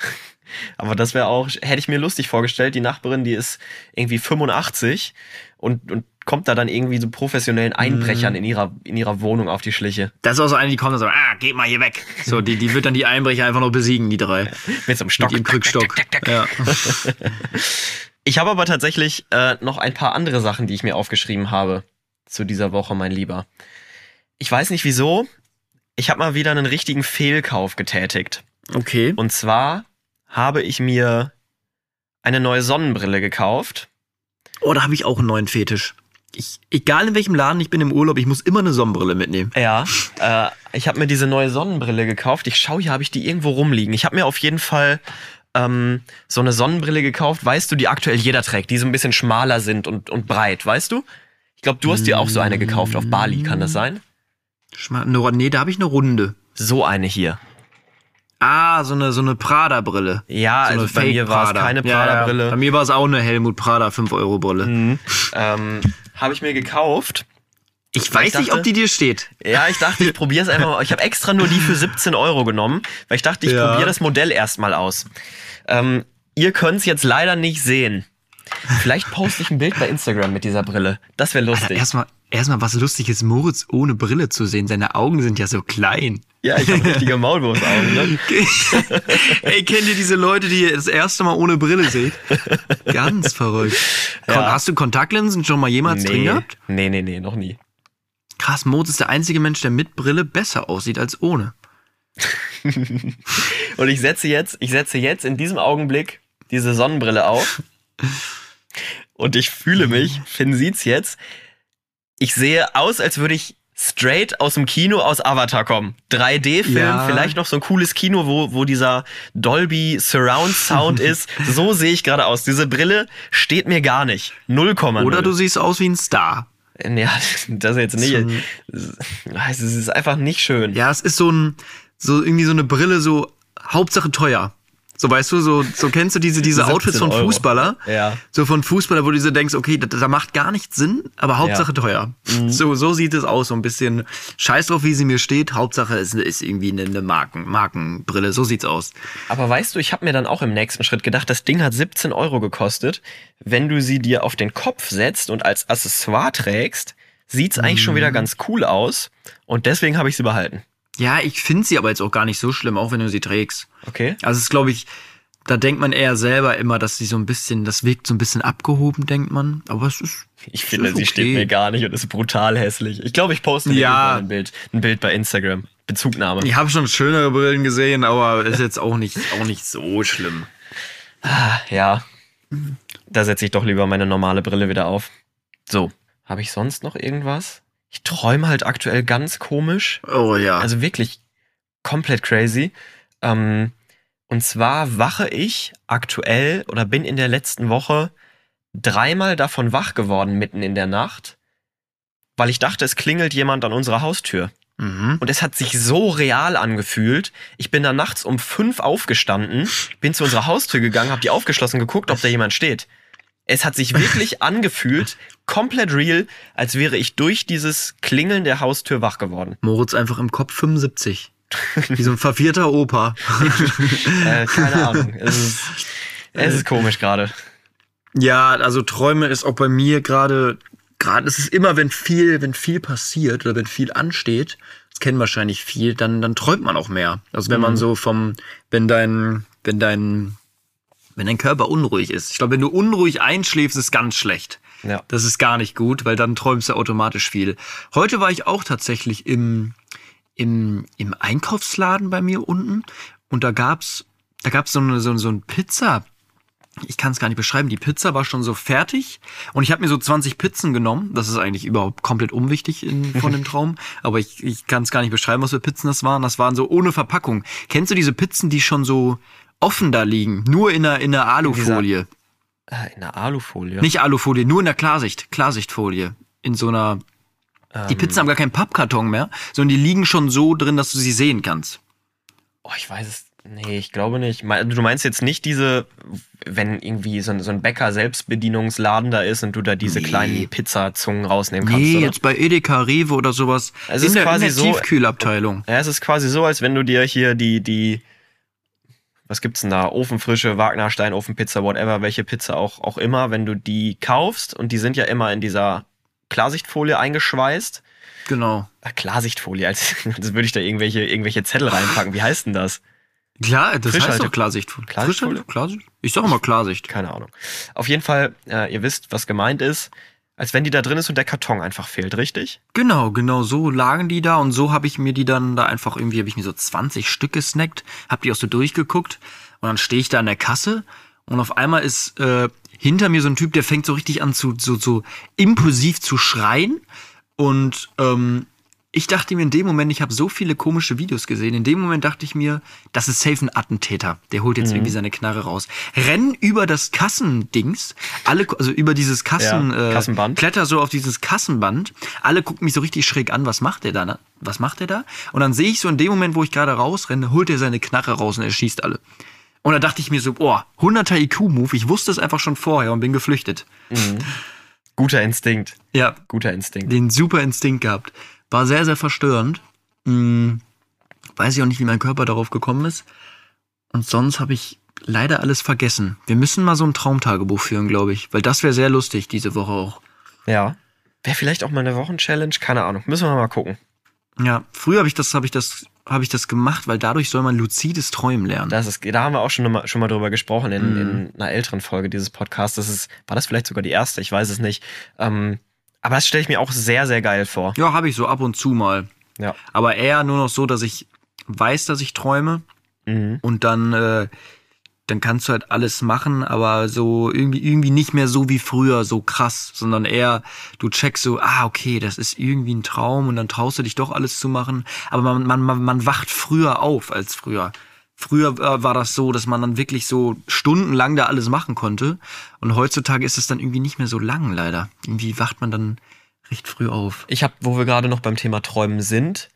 C: Aber das wäre auch, hätte ich mir lustig vorgestellt. Die Nachbarin, die ist irgendwie 85 und, und kommt da dann irgendwie so professionellen Einbrechern in ihrer, in ihrer Wohnung auf die Schliche.
A: Das ist auch so eine, die kommt und sagt, ah, geht mal hier weg. So, die, die wird dann die Einbrecher einfach noch besiegen, die drei.
C: Mit so einem Stock.
A: Mit ihrem Krückstock. Ja.
C: Ich habe aber tatsächlich äh, noch ein paar andere Sachen, die ich mir aufgeschrieben habe zu dieser Woche, mein Lieber. Ich weiß nicht wieso. Ich habe mal wieder einen richtigen Fehlkauf getätigt.
A: Okay.
C: Und zwar habe ich mir eine neue Sonnenbrille gekauft.
A: Oh, da habe ich auch einen neuen Fetisch. Ich, egal in welchem Laden ich bin im Urlaub, ich muss immer eine Sonnenbrille mitnehmen.
C: Ja, äh, ich habe mir diese neue Sonnenbrille gekauft. Ich schaue, hier habe ich die irgendwo rumliegen. Ich habe mir auf jeden Fall ähm, so eine Sonnenbrille gekauft, weißt du, die aktuell jeder trägt, die so ein bisschen schmaler sind und, und breit, weißt du? Ich glaube, du hast dir auch so eine gekauft auf Bali, kann das sein?
A: Schma- eine- Nee, da habe ich eine runde.
C: So eine hier.
A: Ah, so eine, so eine Prada-Brille.
C: Ja,
A: so
C: also bei mir war es keine
A: Ja, ja.
C: Prada-Brille.
A: Bei mir war es auch eine Helmut Prada 5-Euro-Brille.
C: Mhm. Ähm, habe ich mir gekauft.
A: Ich weiß
C: ich
A: nicht,
C: dachte-
A: ob die dir steht.
C: Ja, ich dachte, ich probiere es einfach mal. Ich habe extra nur die für 17 Euro genommen, weil ich dachte, ich
A: Ja.
C: probiere das Modell erstmal aus. Ähm, ihr könnt es jetzt leider nicht sehen. Vielleicht poste ich ein Bild bei Instagram mit dieser Brille. Das wäre lustig.
A: Erstmal, erstmal was Lustiges, Moritz ohne Brille zu sehen. Seine Augen sind ja so klein.
C: Ja, ich habe richtige Maulwurfsaugen, ne?
A: Ey, kennt ihr diese Leute, die ihr das erste Mal ohne Brille seht? Ganz verrückt.
C: Ja.
A: Hast du Kontaktlinsen schon mal jemals drin
C: Nee,
A: gehabt?
C: nee, nee, nee, noch nie.
A: Krass, Moritz ist der einzige Mensch, der mit Brille besser aussieht als ohne.
C: Und ich setze jetzt, ich setze jetzt in diesem Augenblick diese Sonnenbrille auf. Und ich fühle mich, Finn sieht's jetzt, ich sehe aus, als würde ich straight aus dem Kino aus Avatar kommen. 3D-Film,
A: Ja.
C: vielleicht noch so ein cooles Kino, wo, wo dieser Dolby Surround Sound ist. So sehe ich gerade aus. Diese Brille steht mir gar nicht. 0,0.
A: Oder du siehst aus wie ein Star.
C: Ja, das jetzt nicht.
A: So
C: Es ist einfach nicht schön.
A: Ja, es ist so ein, so irgendwie so eine Brille, so Hauptsache teuer. So weißt du, so, so kennst du diese, diese
C: 17
A: Outfits von
C: Euro.
A: Fußballer?
C: Ja.
A: So von Fußballer, wo du so denkst, okay, da, da macht gar nichts Sinn, aber Hauptsache teuer. So, so sieht es aus, so ein bisschen scheiß drauf, wie sie mir steht. Hauptsache es ist irgendwie eine, eine Marken, Markenbrille. So sieht's aus.
C: Aber weißt du, ich habe mir dann auch im nächsten Schritt gedacht, das Ding hat 17 Euro gekostet. Wenn du sie dir auf den Kopf setzt und als Accessoire trägst, sieht's eigentlich schon wieder ganz cool aus. Und deswegen habe ich sie behalten.
A: Ja, ich finde sie aber jetzt auch gar nicht so schlimm, auch wenn du sie trägst.
C: Okay.
A: Also es ist, glaube ich, da denkt man eher selber immer, dass sie so ein bisschen, das wirkt so ein bisschen abgehoben, denkt man. Aber es ist.
C: Ich
A: es
C: finde,
A: ist
C: sie
A: okay.
C: steht mir gar nicht und ist brutal hässlich. Ich glaube, ich poste
A: Ja.
C: ein Bild, ein Bild bei Instagram. Bezugnahme.
A: Ich habe schon schönere Brillen gesehen, aber ist jetzt auch nicht, auch nicht so schlimm.
C: Ja. Da setze ich doch lieber meine normale Brille wieder auf. So. Habe ich sonst noch irgendwas? Ich träume halt aktuell ganz komisch.
A: Oh ja.
C: Also wirklich komplett crazy. Ähm, und zwar wache ich aktuell oder bin in der letzten Woche dreimal davon wach geworden mitten in der Nacht, weil ich dachte, es klingelt jemand an unserer Haustür.
A: mhm.
C: Und es hat sich so real angefühlt. Ich bin dann nachts um fünf aufgestanden, bin zu unserer Haustür gegangen, habe die aufgeschlossen, geguckt, ob da jemand steht. Es hat sich wirklich angefühlt, komplett real, als wäre ich durch dieses Klingeln der Haustür wach geworden.
A: Moritz einfach im Kopf 75. Wie so ein vervierter Opa.
C: Äh, keine Ahnung. Es ist, es ist komisch gerade.
A: Ja, also Träume ist auch bei mir gerade, gerade, es ist immer, wenn viel, wenn viel passiert oder wenn viel ansteht, das kennen wahrscheinlich viel, dann, dann träumt man auch mehr. Also wenn man so vom, wenn dein, wenn dein, wenn dein Körper unruhig ist. Ich glaube, wenn du unruhig einschläfst, ist ganz schlecht.
C: Ja.
A: Das ist gar nicht gut, weil dann träumst du automatisch viel. Heute war ich auch tatsächlich im, im, im Einkaufsladen bei mir unten und da gab's, da gab's so eine, so, so ein Pizza, ich kann es gar nicht beschreiben. Die Pizza war schon so fertig und ich habe mir so 20 Pizzen genommen. Das ist eigentlich überhaupt komplett unwichtig in, von dem Traum, aber ich, ich kann es gar nicht beschreiben, was für Pizzen das waren. Das waren so ohne Verpackung. Kennst du diese Pizzen, die schon so offen da liegen, nur in einer, in einer Alufolie?
C: Äh, In der Alufolie.
A: Nicht Alufolie, nur in der Klarsicht, Klarsichtfolie. In so einer. Die
C: Ähm.
A: Pizzen haben gar keinen Pappkarton mehr, sondern die liegen schon so drin, dass du sie sehen kannst.
C: Oh, ich weiß es. Nee, ich glaube nicht. Du meinst jetzt nicht diese, wenn irgendwie so ein, so ein Bäcker-Selbstbedienungsladen da ist und du da diese
A: Nee.
C: kleinen Pizzazungen rausnehmen kannst,
A: Nee,
C: oder?
A: jetzt bei Edeka, Rewe oder sowas.
C: Es
A: in
C: ist
A: der,
C: quasi
A: in der
C: so-
A: Tiefkühlabteilung.
C: Ja, es ist quasi so, als wenn du dir hier die, die, was gibt's denn da? Ofenfrische, Wagnerstein, Ofenpizza, whatever, welche Pizza auch, auch immer, wenn du die kaufst und die sind ja immer in dieser Klarsichtfolie eingeschweißt.
A: Genau.
C: Ah, Klarsichtfolie, als, als würde ich da irgendwelche, irgendwelche Zettel reinpacken. Wie heißt denn das?
A: Klar, das heißt
C: Frischhalte-
A: doch Klarsicht.
C: Klarsichtfolie?
A: Frischhalte- Klarsicht? Ich sag immer Klarsicht.
C: Keine Ahnung. Auf jeden Fall, äh, ihr wisst, was gemeint ist. Als wenn die da drin ist und der Karton einfach fehlt, richtig?
A: Genau, genau so lagen die da und so habe ich mir die dann da einfach irgendwie, habe ich mir so 20 Stück gesnackt, hab die auch so durchgeguckt und dann stehe ich da an der Kasse und auf einmal ist äh, hinter mir so ein Typ, der fängt so richtig an zu, so, so impulsiv zu schreien und ähm, ich dachte mir in dem Moment, ich habe so viele komische Videos gesehen, in dem Moment dachte ich mir, das ist safe ein Attentäter. Der holt jetzt irgendwie seine Knarre raus. Renn über das Kassendings, alle, also über dieses Kassen,
C: Ja,
A: äh,
C: Kassenband.
A: kletter so auf dieses Kassenband. Alle gucken mich so richtig schräg an, was macht der da? ne? Was macht der da? Und dann sehe ich so in dem Moment, wo ich gerade rausrenne, holt er seine Knarre raus und er schießt alle. Und da dachte ich mir so, boah, 100er IQ-Move, ich wusste es einfach schon vorher und bin geflüchtet.
C: Guter Instinkt.
A: Ja,
C: Guter Instinkt.
A: den super Instinkt gehabt. War sehr, sehr verstörend. Hm, weiß ich auch nicht, wie mein Körper darauf gekommen ist. Und sonst habe ich leider alles vergessen. Wir müssen mal so ein Traumtagebuch führen, glaube ich. Weil das wäre sehr lustig diese Woche auch.
C: Ja. Wäre vielleicht auch mal eine Wochenchallenge? Keine Ahnung. Müssen wir mal gucken.
A: Ja, früher habe ich das, habe ich das, habe ich das gemacht, weil dadurch soll man luzides Träumen lernen.
C: Das ist, da haben wir auch schon mal, schon mal drüber gesprochen in,
A: Mhm.
C: in einer älteren Folge dieses Podcasts. Das ist, war das vielleicht sogar die erste? Ich weiß es nicht. Ähm, aber das stelle ich mir auch sehr, sehr geil vor.
A: ja, habe ich so ab und zu mal.
C: Ja.
A: Aber eher nur noch so, dass ich weiß, dass ich träume
C: Mhm.
A: und dann, äh, dann kannst du halt alles machen, aber so irgendwie, irgendwie nicht mehr so wie früher, so krass, sondern eher, du checkst so, ah, okay, das ist irgendwie ein Traum und dann traust du dich doch alles zu machen. Aber man, man, man, man wacht früher auf als früher. Früher äh, war das so, dass man dann wirklich so stundenlang da alles machen konnte. Und heutzutage ist es dann irgendwie nicht mehr so lang, leider. Irgendwie wacht man dann recht früh auf.
C: Ich habe, wo wir gerade noch beim Thema Träumen sind,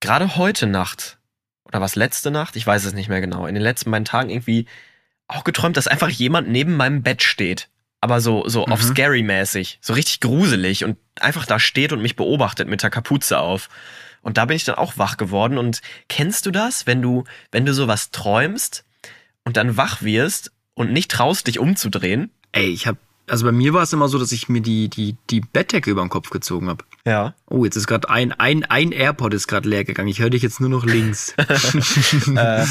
C: gerade heute Nacht oder was letzte Nacht, ich weiß es nicht mehr genau, in den letzten beiden Tagen irgendwie auch geträumt, dass einfach jemand neben meinem Bett steht. Aber so, so auf
A: Mhm.
C: scary-mäßig, so richtig gruselig und einfach da steht und mich beobachtet mit der Kapuze auf. Und da bin ich dann auch wach geworden. Und kennst du das, wenn du, wenn du sowas träumst und dann wach wirst und nicht traust, dich umzudrehen?
A: Ey, ich hab, also bei mir war es immer so, dass ich mir die, die, die Bettdecke über den Kopf gezogen habe.
C: Ja.
A: Oh, jetzt ist gerade ein, ein, ein AirPod ist gerade leer gegangen. Ich höre dich jetzt nur noch links.
C: äh,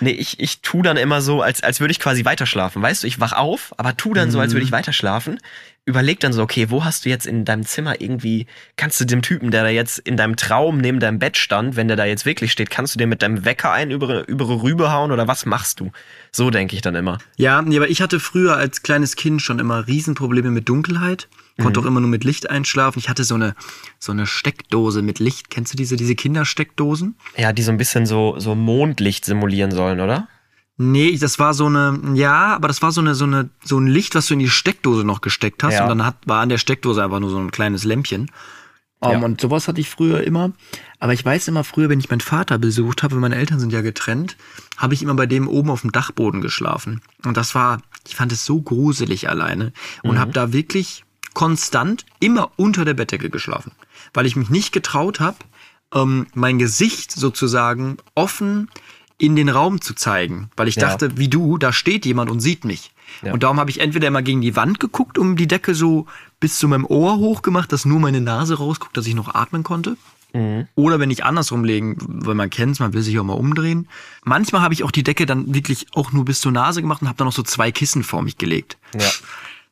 C: nee, ich, ich tu dann immer so, als, als würde ich quasi weiterschlafen. Weißt du, ich wach auf, aber tu dann so, als würde ich weiterschlafen. Überleg dann so, okay, wo hast du jetzt in deinem Zimmer irgendwie, kannst du dem Typen, der da jetzt in deinem Traum neben deinem Bett stand, wenn der da jetzt wirklich steht, kannst du dir mit deinem Wecker einen über, über Rübe hauen oder was machst du? So denke ich dann immer.
A: Ja, nee, aber ich hatte früher als kleines Kind schon immer Riesenprobleme mit Dunkelheit. Konnte auch immer nur mit Licht einschlafen. Ich hatte so eine, so eine Steckdose mit Licht. Kennst du diese, diese Kindersteckdosen?
C: Ja, die so ein bisschen so, so Mondlicht simulieren sollen, oder?
A: Nee, das war so eine, ja, aber das war so eine, so eine, so ein Licht, was du in die Steckdose noch gesteckt hast.
C: Ja.
A: Und dann hat, war an der Steckdose einfach nur so ein kleines Lämpchen. Um,
C: Ja.
A: Und sowas hatte ich früher immer. Aber ich weiß immer früher, wenn ich meinen Vater besucht habe, meine Eltern sind ja getrennt, habe ich immer bei dem oben auf dem Dachboden geschlafen. Und das war, ich fand es so gruselig alleine und habe da wirklich konstant immer unter der Bettdecke geschlafen, weil ich mich nicht getraut habe, ähm, mein Gesicht sozusagen offen in den Raum zu zeigen, weil ich
C: Ja.
A: dachte, wie du, da steht jemand und sieht mich.
C: Ja.
A: Und darum habe ich entweder immer gegen die Wand geguckt, um die Decke so bis zu meinem Ohr hochgemacht, dass nur meine Nase rausguckt, dass ich noch atmen konnte. Oder wenn ich andersrum legen, weil man kennt's, man will sich auch mal umdrehen. Manchmal habe ich auch die Decke dann wirklich auch nur bis zur Nase gemacht und habe dann noch so zwei Kissen vor mich gelegt.
C: Ja.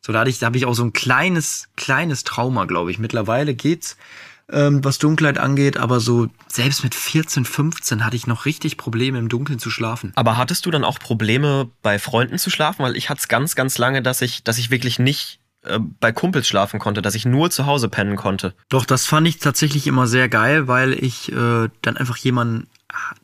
A: So, da, ich, da habe ich auch so ein kleines, kleines Trauma, glaube ich. Mittlerweile geht's, ähm, was Dunkelheit angeht, aber so selbst mit 14, 15 hatte ich noch richtig Probleme, im Dunkeln zu schlafen.
C: Aber hattest du dann auch Probleme bei Freunden zu schlafen? Weil ich hatte es ganz, ganz lange, dass ich, dass ich wirklich nicht äh, bei Kumpels schlafen konnte, dass ich nur zu Hause pennen konnte.
A: Doch, das fand ich tatsächlich immer sehr geil, weil ich äh, dann einfach jemanden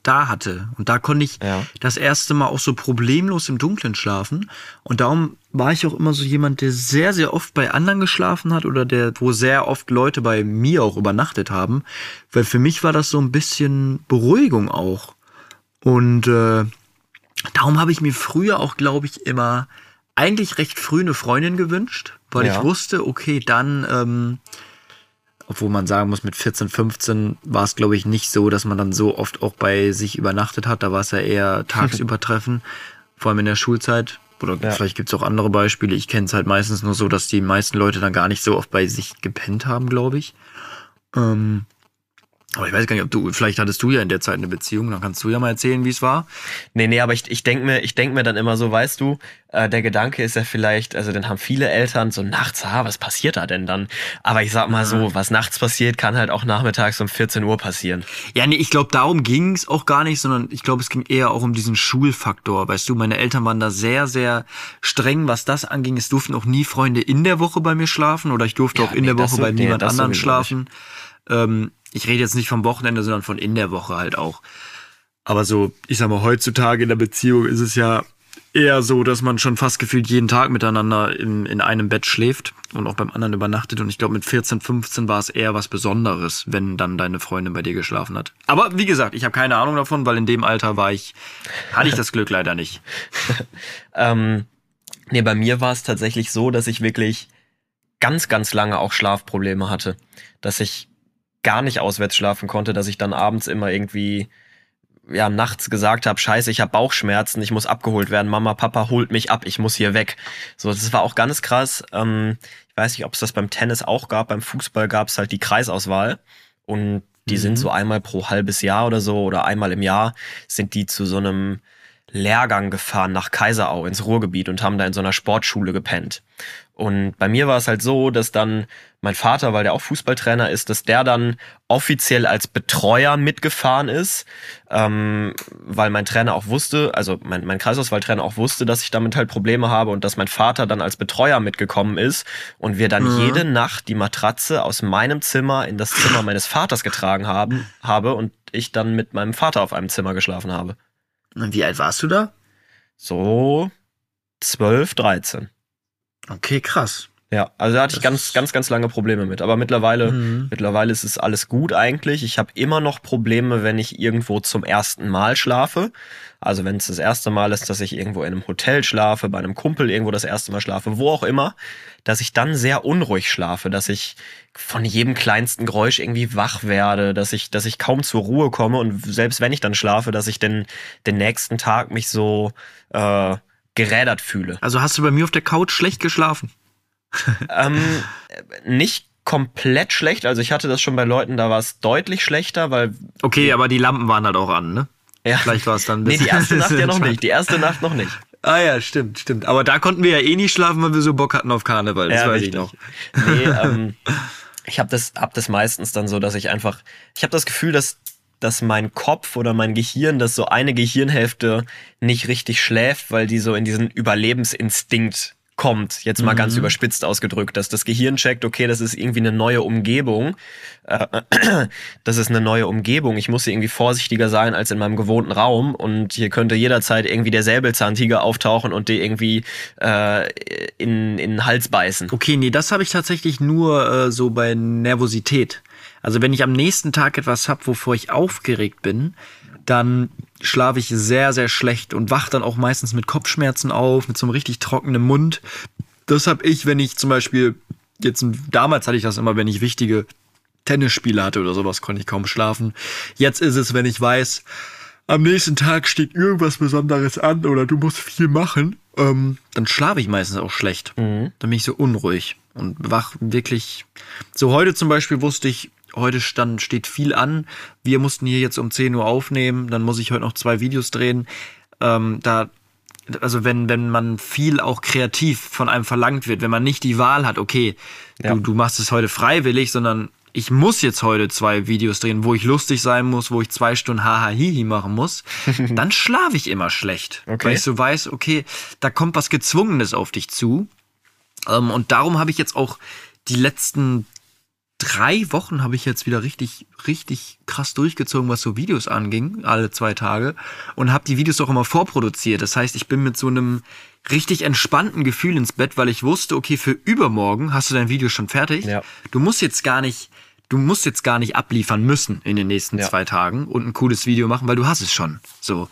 A: da hatte. Und da konnte ich
C: Ja.
A: das erste Mal auch so problemlos im Dunkeln schlafen. Und darum war ich auch immer so jemand, der sehr, sehr oft bei anderen geschlafen hat oder der, wo sehr oft Leute bei mir auch übernachtet haben. Weil für mich war das so ein bisschen Beruhigung auch. Und äh, darum habe ich mir früher auch, glaube ich, immer eigentlich recht früh eine Freundin gewünscht, weil
C: Ja.
A: ich wusste, okay, dann, ähm, obwohl man sagen muss, mit 14, 15 war es, glaube ich, nicht so, dass man dann so oft auch bei sich übernachtet hat. Da war es ja eher tagsüber Treffen, vor allem in der Schulzeit. Oder
C: Ja.
A: vielleicht gibt es auch andere Beispiele. Ich kenne es halt meistens nur so, dass die meisten Leute dann gar nicht so oft bei sich gepennt haben, glaube ich. Ähm, aber ich weiß gar nicht, ob du, vielleicht hattest du ja in der Zeit eine Beziehung, dann kannst du ja mal erzählen, wie es war.
C: Nee, nee, aber ich, ich denke mir, ich denk mir dann immer so, weißt du, äh, der Gedanke ist ja vielleicht, also dann haben viele Eltern so nachts, ah, was passiert da denn dann? Aber ich sag mal so, was nachts passiert, kann halt auch nachmittags um 14 Uhr passieren.
A: Ja, nee, ich glaube, darum ging es auch gar nicht, sondern ich glaube, es ging eher auch um diesen Schulfaktor. Weißt du, meine Eltern waren da sehr, sehr streng, was das anging. Es durften auch nie Freunde in der Woche bei mir schlafen oder ich durfte
C: Ja,
A: auch in
C: nee,
A: der Woche
C: so-
A: bei
C: nee,
A: niemand anderen schlafen. Ähm, ich rede jetzt nicht vom Wochenende, sondern von in der Woche halt auch. Aber so, ich sag mal, heutzutage in der Beziehung ist es ja eher so, dass man schon fast gefühlt jeden Tag miteinander in, in einem Bett schläft und auch beim anderen übernachtet. Und ich glaube, mit 14, 15 war es eher was Besonderes, wenn dann deine Freundin bei dir geschlafen hat. Aber wie gesagt, ich habe keine Ahnung davon, weil in dem Alter war ich, hatte ich das Glück leider nicht.
C: Ähm, nee, bei mir war es tatsächlich so, dass ich wirklich ganz, ganz lange auch Schlafprobleme hatte. Dass ich gar nicht auswärts schlafen konnte, dass ich dann abends immer irgendwie ja nachts gesagt habe, scheiße, ich habe Bauchschmerzen, ich muss abgeholt werden, Mama, Papa holt mich ab, ich muss hier weg. So, das war auch ganz krass. Ähm, ich weiß nicht, ob es das beim Tennis auch gab, beim Fußball gab es halt die Kreisauswahl und die sind so einmal pro halbes Jahr oder so oder einmal im Jahr sind die zu so einem Lehrgang gefahren nach Kaiserau ins Ruhrgebiet und haben da in so einer Sportschule gepennt. Und bei mir war es halt so, dass dann mein Vater, weil der auch Fußballtrainer ist, dass der dann offiziell als Betreuer mitgefahren ist, ähm, weil mein Trainer auch wusste, also mein, mein Kreisauswahltrainer auch wusste, dass ich damit halt Probleme habe und dass mein Vater dann als Betreuer mitgekommen ist und wir dann
A: Mhm.
C: jede Nacht die Matratze aus meinem Zimmer in das Zimmer meines Vaters getragen haben, habe und ich dann mit meinem Vater auf einem Zimmer geschlafen habe.
A: Und wie alt warst du da?
C: So 12, 13.
A: Okay, krass.
C: Ja, also da hatte ich ganz, ganz, ganz lange Probleme mit. Aber mittlerweile,
A: Mhm.
C: mittlerweile ist es alles gut eigentlich. Ich habe immer noch Probleme, wenn ich irgendwo zum ersten Mal schlafe. Also wenn es das erste Mal ist, dass ich irgendwo in einem Hotel schlafe, bei einem Kumpel irgendwo das erste Mal schlafe, wo auch immer, dass ich dann sehr unruhig schlafe, dass ich von jedem kleinsten Geräusch irgendwie wach werde, dass ich, dass ich kaum zur Ruhe komme und selbst wenn ich dann schlafe, dass ich den, den nächsten Tag mich so äh, gerädert fühle.
A: Also hast du bei mir auf der Couch schlecht geschlafen?
C: ähm, nicht komplett schlecht. Also ich hatte das schon bei Leuten, da war es deutlich schlechter, weil
A: Okay, aber die Lampen waren halt auch an, ne?
C: ja,
A: Vielleicht war es dann ein
C: nee, die
A: bisschen-
C: erste Nacht ja noch nicht. Die erste Nacht noch nicht.
A: Ah ja, stimmt, stimmt. Aber da konnten wir ja eh nicht schlafen, weil wir so Bock hatten auf Karneval. Das
C: Ja,
A: weiß
C: richtig.
A: ich noch.
C: Nee, ähm, ich habe das, hab das meistens dann so, dass ich einfach, ich habe das Gefühl, dass dass mein Kopf oder mein Gehirn, dass so eine Gehirnhälfte nicht richtig schläft, weil die so in diesen Überlebensinstinkt kommt. Jetzt mal ganz überspitzt ausgedrückt, dass das Gehirn checkt, okay, das ist irgendwie eine neue Umgebung. Äh, das ist eine neue Umgebung. Ich muss hier irgendwie vorsichtiger sein als in meinem gewohnten Raum und hier könnte jederzeit irgendwie der Säbelzahntiger auftauchen und dir irgendwie äh, in, in den Hals beißen.
A: Okay, nee, das habe ich tatsächlich nur äh, so bei Nervosität. Also wenn ich am nächsten Tag etwas hab, wovor ich aufgeregt bin, dann schlafe ich sehr, sehr schlecht und wach dann auch meistens mit Kopfschmerzen auf, mit so einem richtig trockenen Mund. Das habe ich, wenn ich zum Beispiel, jetzt damals hatte ich das immer, wenn ich wichtige Tennisspiele hatte oder sowas, konnte ich kaum schlafen. Jetzt ist es, wenn ich weiß, am nächsten Tag steht irgendwas Besonderes an oder du musst viel machen, ähm, dann schlafe ich meistens auch schlecht. Dann bin ich so unruhig und wach wirklich. So heute zum Beispiel wusste ich, heute stand, steht viel an. Wir mussten hier jetzt um 10 Uhr aufnehmen, dann muss ich heute noch zwei Videos drehen. Ähm, da, also wenn, wenn man viel auch kreativ von einem verlangt wird, wenn man nicht die Wahl hat, okay,
C: Ja.
A: du, du machst es heute freiwillig, sondern ich muss jetzt heute zwei Videos drehen, wo ich lustig sein muss, wo ich zwei Stunden haha hihi machen muss, dann schlafe ich immer schlecht.
C: Okay.
A: Weil ich so weiß, okay, da kommt was Gezwungenes auf dich zu. Ähm, und darum habe ich jetzt auch die letzten drei Wochen habe ich jetzt wieder richtig, richtig krass durchgezogen, was so Videos anging, alle zwei Tage. Und habe die Videos auch immer vorproduziert. Das heißt, ich bin mit so einem richtig entspannten Gefühl ins Bett, weil ich wusste, okay, für übermorgen hast du dein Video schon fertig.
C: Ja.
A: Du musst jetzt gar nicht, du musst jetzt gar nicht abliefern müssen in den nächsten
C: Ja.
A: zwei Tagen und ein cooles Video machen, weil du hast es schon. So.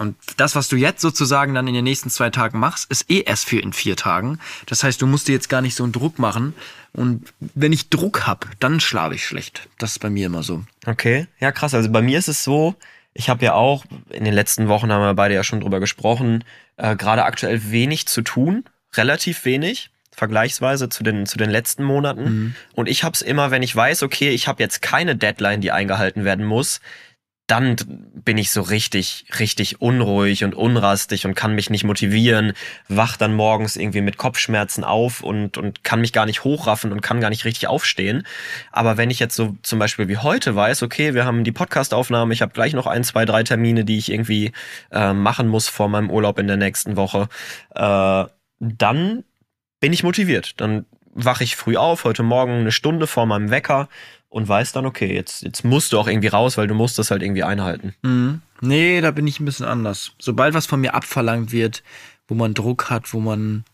A: Und das, was du jetzt sozusagen dann in den nächsten zwei Tagen machst, ist eh erst für in vier Tagen. Das heißt, du musst dir jetzt gar nicht so einen Druck machen. Und wenn ich Druck hab, dann schlafe ich schlecht. Das ist bei mir immer so.
C: Okay, ja krass. Also bei mir ist es so, ich habe ja auch, in den letzten Wochen haben wir beide ja schon drüber gesprochen, äh, gerade aktuell wenig zu tun, relativ wenig, vergleichsweise zu den, zu den letzten Monaten. Und ich habe es immer, wenn ich weiß, okay, ich habe jetzt keine Deadline, die eingehalten werden muss, dann bin ich so richtig, richtig unruhig und unrastig und kann mich nicht motivieren, wach dann morgens irgendwie mit Kopfschmerzen auf und, und kann mich gar nicht hochraffen und kann gar nicht richtig aufstehen. Aber wenn ich jetzt so zum Beispiel wie heute weiß, okay, wir haben die Podcast-Aufnahme, ich habe gleich noch ein, zwei, drei Termine, die ich irgendwie äh, machen muss vor meinem Urlaub in der nächsten Woche, äh, dann bin ich motiviert. Dann wache ich früh auf, heute Morgen eine Stunde vor meinem Wecker und weiß dann, okay, jetzt, jetzt musst du auch irgendwie raus, weil du musst das halt irgendwie einhalten.
A: Mhm. Nee, da bin ich ein bisschen anders. Sobald was von mir abverlangt wird, wo man Druck hat, wo man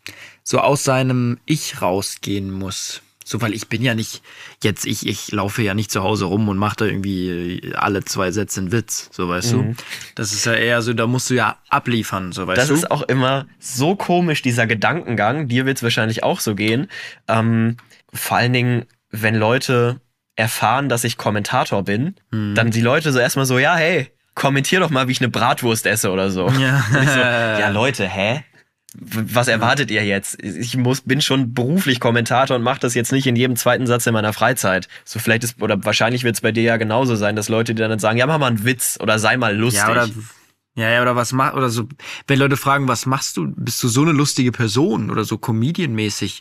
A: so aus seinem Ich rausgehen muss. So, weil ich bin ja nicht, jetzt, ich, ich laufe ja nicht zu Hause rum und mache da irgendwie alle zwei Sätze einen Witz, so weißt du. Das ist ja eher so, da musst du ja abliefern, so weißt
C: Das
A: du.
C: ist auch immer so komisch, dieser Gedankengang. Dir wird's wahrscheinlich auch so gehen. Ähm, vor allen Dingen, wenn Leute erfahren, dass ich Kommentator bin,
A: Mhm.
C: dann die Leute so erstmal so, ja, hey, kommentier doch mal, wie ich eine Bratwurst esse oder so.
A: Ja.
C: So, ja, Leute, hä? Was erwartet ihr jetzt? Ich muss, bin schon beruflich Kommentator und mache das jetzt nicht in jedem zweiten Satz in meiner Freizeit. So vielleicht ist, oder wahrscheinlich wird es bei dir ja genauso sein, dass Leute dir dann sagen, ja, mach mal einen Witz oder sei mal lustig.
A: Ja, oder, ja, ja, oder was mach, oder so, wenn Leute fragen, was machst du? Bist du so eine lustige Person oder so Comedian-mäßig?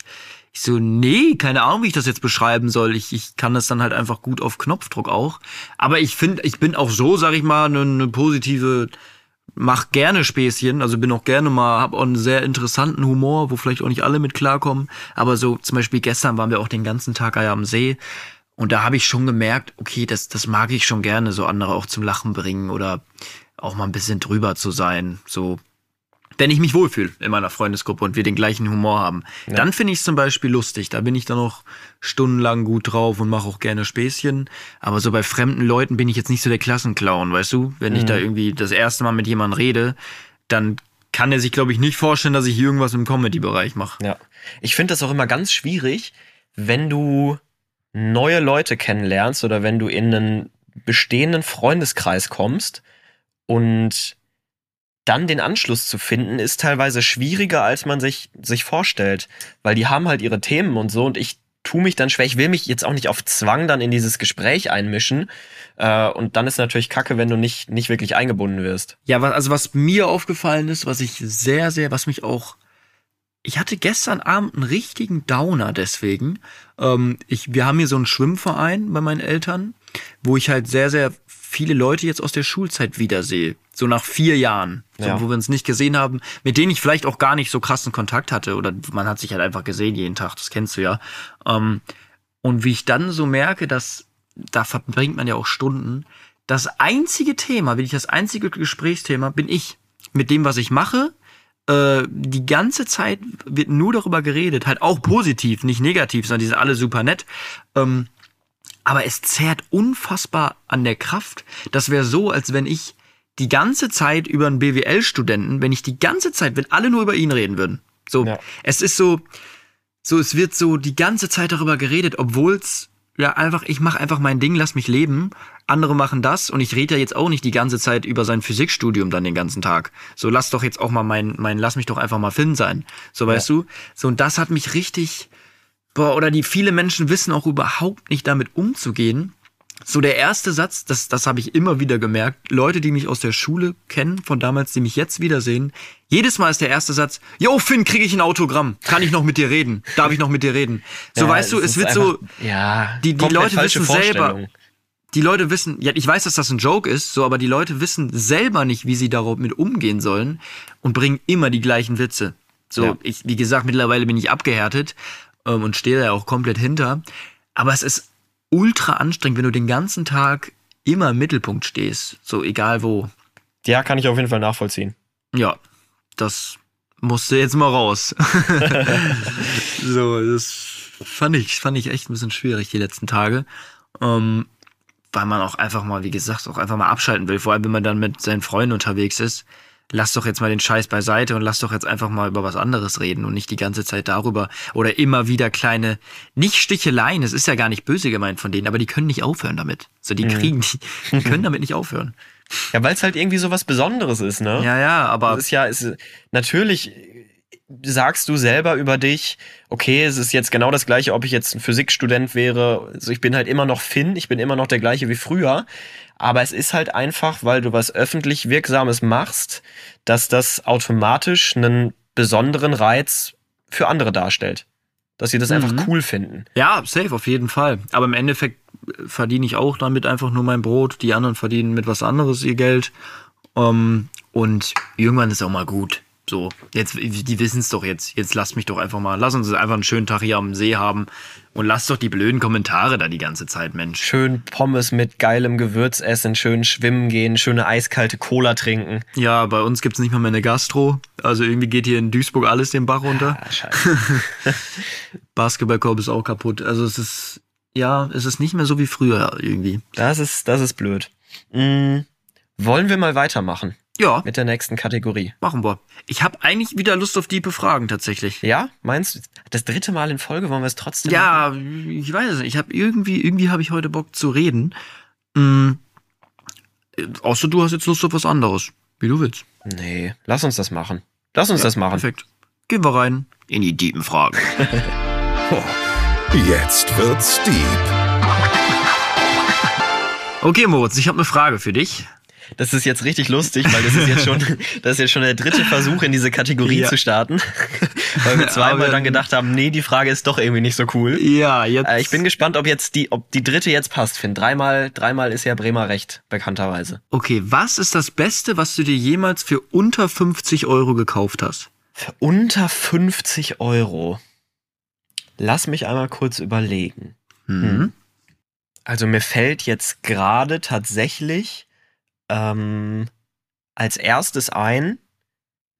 A: Ich so, nee, keine Ahnung, wie ich das jetzt beschreiben soll. Ich, ich kann das dann halt einfach gut auf Knopfdruck auch. Aber ich finde, ich bin auch so, sag ich mal, eine, eine positive, mach gerne Späßchen, also bin auch gerne mal, hab auch einen sehr interessanten Humor, wo vielleicht auch nicht alle mit klarkommen. Aber so, zum Beispiel gestern waren wir auch den ganzen Tag am See. Und da habe ich schon gemerkt, okay, das, das mag ich schon gerne, so andere auch zum Lachen bringen oder auch mal ein bisschen drüber zu sein. So, wenn ich mich wohlfühle in meiner Freundesgruppe und wir den gleichen Humor haben.
C: Ja.
A: Dann finde ich es zum Beispiel lustig. Da bin ich dann auch stundenlang gut drauf und mache auch gerne Späßchen. Aber so bei fremden Leuten bin ich jetzt nicht so der Klassenclown, weißt du? Wenn ich da irgendwie das erste Mal mit jemandem rede, dann kann er sich, glaube ich, nicht vorstellen, dass ich irgendwas im Comedy-Bereich mache.
C: Ja. Ich finde das auch immer ganz schwierig, wenn du neue Leute kennenlernst oder wenn du in einen bestehenden Freundeskreis kommst und dann den Anschluss zu finden, ist teilweise schwieriger, als man sich, sich vorstellt. Weil die haben halt ihre Themen und so und ich tu mich dann schwer. Ich will mich jetzt auch nicht auf Zwang dann in dieses Gespräch einmischen. Äh, und dann ist natürlich kacke, wenn du nicht, nicht wirklich eingebunden wirst.
A: Ja, also was mir aufgefallen ist, was ich sehr, sehr, was mich auch. Ich hatte gestern Abend einen richtigen Downer deswegen. Ähm, ich, wir haben hier so einen Schwimmverein bei meinen Eltern, wo ich halt sehr, sehr viele Leute jetzt aus der Schulzeit wiedersehe. So nach vier Jahren, so,
C: Ja.
A: wo wir uns nicht gesehen haben, mit denen ich vielleicht auch gar nicht so krassen Kontakt hatte. Oder man hat sich halt einfach gesehen jeden Tag, das kennst du ja. Ähm, und wie ich dann so merke, dass da verbringt man ja auch Stunden. Das einzige Thema, wirklich das einzige Gesprächsthema bin ich. Mit dem, was ich mache. Äh, die ganze Zeit wird nur darüber geredet, halt auch positiv, nicht negativ, sondern die sind alle super nett. Ähm, aber es zehrt unfassbar an der Kraft. Das wäre so, als wenn ich die ganze Zeit über einen BWL-Studenten, wenn ich die ganze Zeit, wenn alle nur über ihn reden würden. So,
C: Ja.
A: es ist so, so, es wird so die ganze Zeit darüber geredet, obwohl's ja einfach, ich mache einfach mein Ding, lass mich leben. Andere machen das und ich rede ja jetzt auch nicht die ganze Zeit über sein Physikstudium dann den ganzen Tag. So, lass doch jetzt auch mal mein, mein, lass mich doch einfach mal Finn sein. So, weißt du? So, und das hat mich richtig, boah, oder die viele Menschen wissen auch überhaupt nicht damit umzugehen. So der erste Satz, das, das habe ich immer wieder gemerkt. Leute, die mich aus der Schule kennen, von damals, die mich jetzt wiedersehen, jedes Mal ist der erste Satz, Yo, Finn, kriege ich ein Autogramm? Kann ich noch mit dir reden? Darf ich noch mit dir reden? So,
C: Ja,
A: weißt du, es wird
C: einfach-
A: so,
C: Ja,
A: die- die Leute wissen selber- die Leute wissen, ja, ich weiß, dass das ein Joke ist, so, aber die Leute wissen selber nicht, wie sie darauf mit umgehen sollen und bringen immer die gleichen Witze. So,
C: Ja.
A: ich, wie gesagt, mittlerweile bin ich abgehärtet ähm, und stehe da auch komplett hinter. Aber es ist ultra anstrengend, wenn du den ganzen Tag immer im Mittelpunkt stehst, so egal wo.
C: Ja, kann ich auf jeden Fall nachvollziehen.
A: Ja, das musste jetzt mal raus. so, das fand ich, fand ich echt ein bisschen schwierig die letzten Tage. Ähm, weil man auch einfach mal, wie gesagt, auch einfach mal abschalten will. Vor allem, wenn man dann mit seinen Freunden unterwegs ist. Lass doch jetzt mal den Scheiß beiseite und lass doch jetzt einfach mal über was anderes reden und nicht die ganze Zeit darüber oder immer wieder kleine, nicht Sticheleien, es ist ja gar nicht böse gemeint von denen, aber die können nicht aufhören damit. So, die kriegen, die, die können damit nicht aufhören.
C: Ja, weil es halt irgendwie so was Besonderes ist, ne?
A: Ja, ja, aber
C: Das ist ja, ist, natürlich sagst du selber über dich, okay, es ist jetzt genau das gleiche, ob ich jetzt ein Physikstudent wäre. Also ich bin halt immer noch Finn, ich bin immer noch der gleiche wie früher. Aber es ist halt einfach, weil du was öffentlich Wirksames machst, dass das automatisch einen besonderen Reiz für andere darstellt. Dass sie das
A: Mhm.
C: einfach cool finden.
A: Ja, safe, auf jeden Fall. Aber im Endeffekt äh, verdiene ich auch damit einfach nur mein Brot. Die anderen verdienen mit was anderes ihr Geld. Ähm, und irgendwann ist auch mal gut. So, jetzt, die wissen es doch jetzt. Jetzt lasst mich doch einfach mal, lass uns einfach einen schönen Tag hier am See haben und lass doch die blöden Kommentare da die ganze Zeit, Mensch.
C: Schön Pommes mit geilem Gewürz essen, schön schwimmen gehen, schöne eiskalte Cola trinken.
A: Ja, bei uns gibt's nicht mal mehr eine Gastro. Also irgendwie geht hier in Duisburg alles den Bach runter.
C: Ah, scheiße.
A: Basketballkorb ist auch kaputt. Also es ist, ja, es ist nicht mehr so wie früher irgendwie.
C: Das ist, das ist blöd. Mm, wollen wir mal weitermachen
A: Ja,
C: mit der nächsten Kategorie?
A: machen wir. Ich habe eigentlich wieder Lust auf diepe Fragen tatsächlich.
C: Ja, meinst du? Das dritte Mal in Folge wollen wir es trotzdem?
A: Ja, ich weiß es nicht. Ich habe irgendwie, irgendwie habe ich heute Bock zu reden. Mhm. Außer du hast jetzt Lust auf was anderes. Wie du willst.
C: machen? Nee, lass uns das machen. Lass uns das machen.
A: Perfekt. Gehen wir rein in die tiefen Fragen.
B: Jetzt wird's deep.
A: Okay, Moritz, ich habe eine Frage für dich.
C: Das ist jetzt richtig lustig, weil das ist jetzt schon, das ist jetzt schon der dritte Versuch, in diese Kategorie
A: Ja.
C: zu starten. weil wir zweimal dann gedacht haben, nee, die Frage ist doch irgendwie nicht so cool.
A: Ja, jetzt.
C: Äh, ich bin gespannt, ob jetzt die, ob die dritte jetzt passt, Finn. Dreimal, dreimal ist ja Bremer recht, bekannterweise.
A: Okay, was ist das Beste, was du dir jemals für unter 50 Euro gekauft hast?
C: Für unter 50 Euro. Lass mich einmal kurz überlegen.
A: Mhm.
C: Also mir fällt jetzt gerade tatsächlich ähm, als erstes ein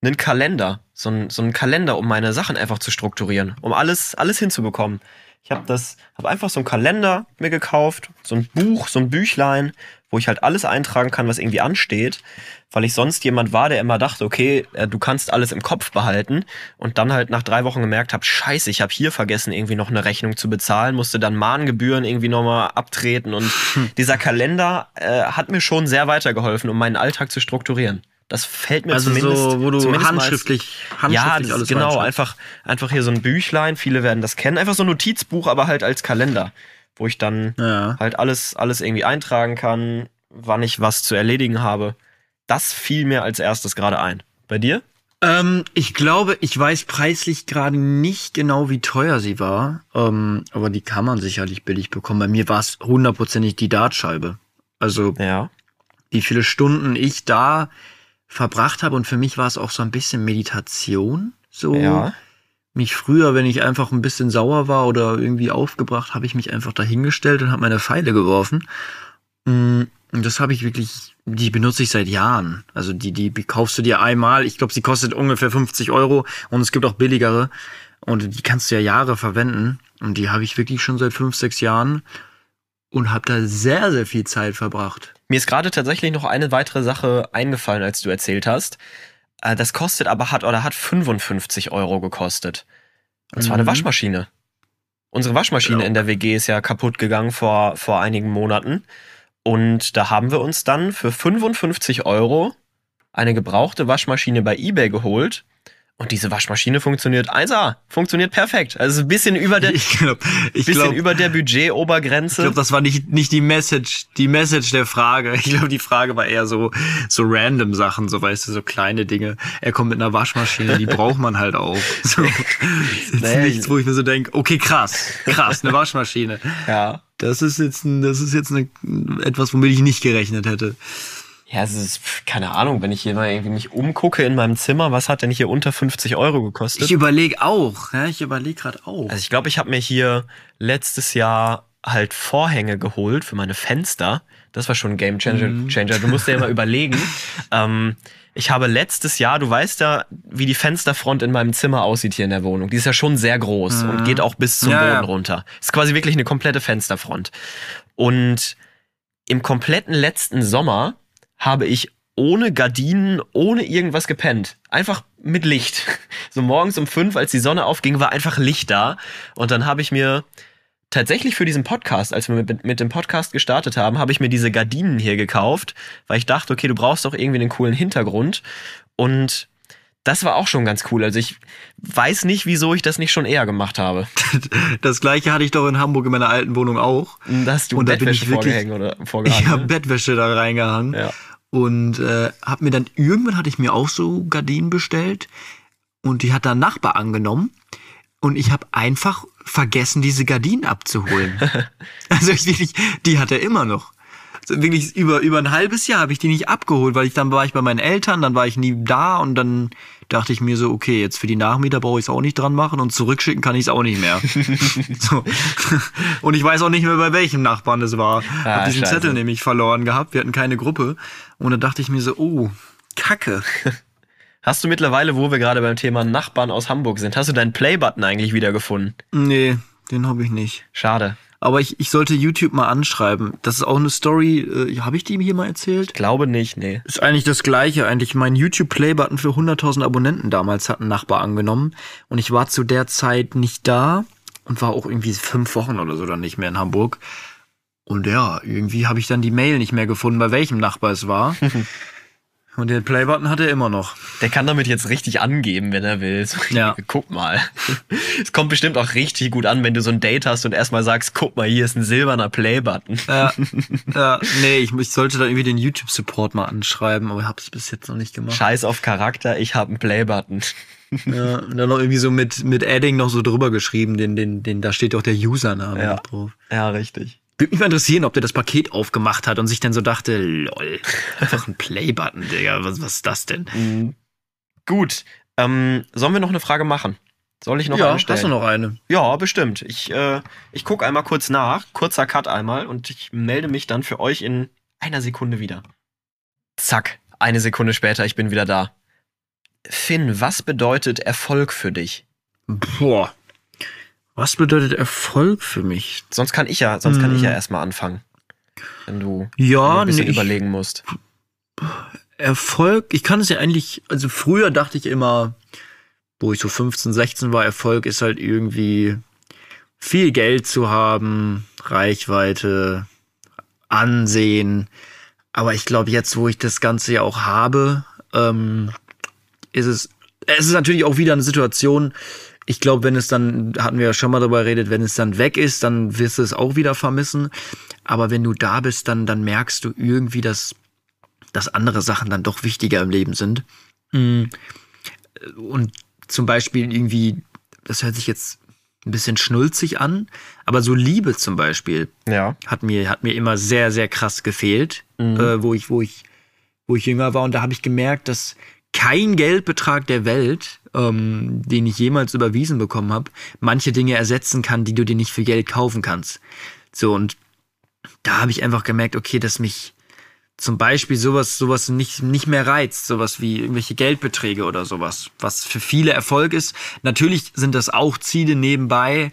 C: einen Kalender, so ein, so ein Kalender, um meine Sachen einfach zu strukturieren, um alles, alles hinzubekommen. Ich habe das, habe einfach so einen Kalender mir gekauft, so ein Buch, so ein Büchlein, wo ich halt alles eintragen kann, was irgendwie ansteht, weil ich sonst jemand war, der immer dachte, okay, äh, du kannst alles im Kopf behalten und dann halt nach drei Wochen gemerkt habe, scheiße, ich habe hier vergessen, irgendwie noch eine Rechnung zu bezahlen, musste dann Mahngebühren irgendwie nochmal abtreten und dieser Kalender äh, hat mir schon sehr weitergeholfen, um meinen Alltag zu strukturieren. Das fällt mir
A: Also
C: zumindest,
A: so, wo du
C: zumindest mal als-
A: handschriftlich,
C: ja,
A: handschriftlich alles
C: genau, einfach, einfach hier so ein Büchlein, viele werden das kennen, einfach so ein Notizbuch, aber halt als Kalender, wo ich dann
A: Ja.
C: halt alles, alles irgendwie eintragen kann, wann ich was zu erledigen habe. Das fiel mir als erstes gerade ein. Bei dir?
A: Ähm, ich glaube, ich weiß preislich gerade nicht genau, wie teuer sie war. Ähm, aber die kann man sicherlich billig bekommen. Bei mir war es hundertprozentig die Dartscheibe. Also
C: Ja.
A: wie viele Stunden ich da verbracht habe und für mich war es auch so ein bisschen Meditation. So
C: Ja.
A: Mich früher, wenn ich einfach ein bisschen sauer war oder irgendwie aufgebracht, habe ich mich einfach dahingestellt und habe meine Pfeile geworfen. Mm, Und das habe ich wirklich, die benutze ich seit Jahren. Also die, die kaufst du dir einmal. Ich glaube, sie kostet ungefähr 50 Euro und es gibt auch billigere. Und die kannst du ja Jahre verwenden. Und die habe ich wirklich schon seit fünf, sechs Jahren und habe da sehr, sehr viel Zeit verbracht.
C: Mir ist gerade tatsächlich noch eine weitere Sache eingefallen, als du erzählt hast. Äh, Das kostet aber hat oder hat 55 Euro gekostet. Und zwar eine
A: Mhm.
C: Waschmaschine. Unsere Waschmaschine
A: Ja.
C: in der WG ist ja kaputt gegangen vor, vor einigen Monaten. Und da haben wir uns dann für 55 Euro eine gebrauchte Waschmaschine bei eBay geholt. Und diese Waschmaschine funktioniert 1A, funktioniert perfekt. Also ein bisschen über der,
A: Ich glaube, ich
C: bisschen
A: glaub,
C: über der
A: Ich
C: Budget-Obergrenze.
A: glaube, das war nicht, nicht die Message, die Message der Frage. Ich glaube, die Frage war eher so, so random Sachen, so weißt du, so kleine Dinge. Er kommt mit einer Waschmaschine, die braucht man halt auch. So. Das ist
C: Naja,
A: nichts, wo ich mir so denke, okay, krass, krass, eine Waschmaschine.
C: ja.
A: Das ist jetzt, ein, das ist jetzt eine, etwas, womit ich nicht gerechnet hätte.
C: Ja, es ist, keine Ahnung, wenn ich hier mal irgendwie mich umgucke in meinem Zimmer, was hat denn hier unter 50 Euro gekostet?
A: Ich überlege auch, ja, ich überlege gerade auch.
C: also ich glaube, ich habe mir hier letztes Jahr halt Vorhänge geholt für meine Fenster. Das war schon ein Game Changer.
A: Mhm.
C: Changer. Du musst dir ja mal überlegen. Ähm, ich habe letztes Jahr, du weißt ja, wie die Fensterfront in meinem Zimmer aussieht hier in der Wohnung. Die ist ja schon sehr groß und geht auch bis zum
A: Mhm. Ja,
C: Boden
A: ja.
C: runter. Ist quasi wirklich eine komplette Fensterfront. Und im kompletten letzten Sommer habe ich ohne Gardinen, ohne irgendwas gepennt. Einfach mit Licht. So morgens um fünf, als die Sonne aufging, war einfach Licht da. Und dann habe ich mir tatsächlich für diesen Podcast, als wir mit, mit dem Podcast gestartet haben, habe ich mir diese Gardinen hier gekauft, weil ich dachte, okay, du brauchst doch irgendwie einen coolen Hintergrund. Und das war auch schon ganz cool. Also ich weiß nicht, wieso ich das nicht schon eher gemacht habe.
A: Das gleiche hatte ich doch in Hamburg in meiner alten Wohnung auch.
C: Dass du
A: Und da bin ich
C: Bettwäsche
A: wirklich-
C: vorgehängt oder
A: Ich
C: vorgehangen.
A: habe
C: ne?
A: Bettwäsche da reingehangen.
C: Ja.
A: Und äh, hab mir dann, irgendwann hatte ich mir auch so Gardinen bestellt. Und die hat der Nachbar angenommen. Und ich habe einfach vergessen, diese Gardinen abzuholen. also ich wirklich, die hat er immer noch. So wirklich über, über ein halbes Jahr habe ich die nicht abgeholt, weil ich dann war ich bei meinen Eltern, dann war ich nie da und dann dachte ich mir so, okay, jetzt für die Nachmieter brauche ich es auch nicht dran machen und zurückschicken kann ich es auch nicht mehr. so. Und ich weiß auch nicht mehr, bei welchem Nachbarn das war.
C: Ah,
A: hab diesen
C: scheiße.
A: Zettel nämlich verloren gehabt, wir hatten keine Gruppe. Und dann dachte ich mir so, oh, Kacke.
C: Hast du mittlerweile, wo wir gerade beim Thema Nachbarn aus Hamburg sind, hast du deinen Play-Button eigentlich wiedergefunden?
A: Nee, den habe ich nicht.
C: Schade.
A: Aber ich, ich sollte YouTube mal anschreiben. Das ist auch eine Story, äh, habe ich die hier mal erzählt?
C: Glaube nicht, nee.
A: Ist eigentlich das gleiche. Eigentlich mein YouTube-Play-Button für 100.000 Abonnenten damals hat ein Nachbar angenommen. Und ich war zu der Zeit nicht da und war auch irgendwie fünf Wochen oder so dann nicht mehr in Hamburg. Und ja, irgendwie habe ich dann die Mail nicht mehr gefunden, bei welchem Nachbar es war. und den Play-Button hat er immer noch.
C: Der kann damit jetzt richtig angeben, wenn er will. So,
A: Ja.
C: Guck mal. Es kommt bestimmt auch richtig gut an, wenn du so ein Date hast und erstmal sagst, guck mal, hier ist ein silberner Play-Button.
A: Ja, ja nee, ich, ich sollte da irgendwie den YouTube-Support mal anschreiben, aber ich habe es bis jetzt noch nicht gemacht.
C: Scheiß auf Charakter, ich habe einen Play-Button.
A: Ja, und dann noch irgendwie so mit, mit Adding noch so drüber geschrieben, den, den, den, da steht auch der Username
C: Ja.
A: noch drauf.
C: Ja, richtig.
A: Würde mich mal interessieren, ob der das Paket aufgemacht hat und sich dann so dachte, lol, einfach ein Play-Button, Digga, was, was ist das denn?
C: Mhm. Gut. Ähm, sollen wir noch eine Frage machen? Soll ich noch
A: ja,
C: eine stellen?
A: hast du noch eine?
C: Ja, bestimmt. Ich, äh, ich gucke einmal kurz nach, kurzer Cut einmal und ich melde mich dann für euch in einer Sekunde wieder. Zack, eine Sekunde später, ich bin wieder da. Finn, was bedeutet Erfolg für dich?
A: Boah. Was bedeutet Erfolg für mich?
C: Sonst kann ich ja, sonst kann ich ja
A: Hm.
C: erstmal anfangen. Wenn du
A: Ja,
C: ein bisschen
A: nee,
C: überlegen musst.
A: Erfolg, ich kann es ja eigentlich, also früher dachte ich immer, wo ich so 15, 16 war, Erfolg ist halt irgendwie viel Geld zu haben, Reichweite, Ansehen. Aber ich glaube, jetzt, wo ich das Ganze ja auch habe, ähm, ist es, es ist natürlich auch wieder eine Situation, ich glaube, wenn es dann, hatten wir ja schon mal darüber geredet, wenn es dann weg ist, dann wirst du es auch wieder vermissen. Aber wenn du da bist, dann, dann merkst du irgendwie, dass dass andere Sachen dann doch wichtiger im Leben sind. Mm. Und zum Beispiel irgendwie, das hört sich jetzt ein bisschen schnulzig an, aber so Liebe zum Beispiel
C: Ja.
A: hat mir, hat mir immer sehr, sehr krass gefehlt, äh, wo ich, wo ich, wo ich jünger war. Und da habe ich gemerkt, dass kein Geldbetrag der Welt, ähm, den ich jemals überwiesen bekommen habe, manche Dinge ersetzen kann, die du dir nicht für Geld kaufen kannst. So, und da habe ich einfach gemerkt, okay, dass mich zum Beispiel sowas, sowas nicht, nicht mehr reizt, sowas wie irgendwelche Geldbeträge oder sowas, was für viele Erfolg ist. Natürlich sind das auch Ziele nebenbei,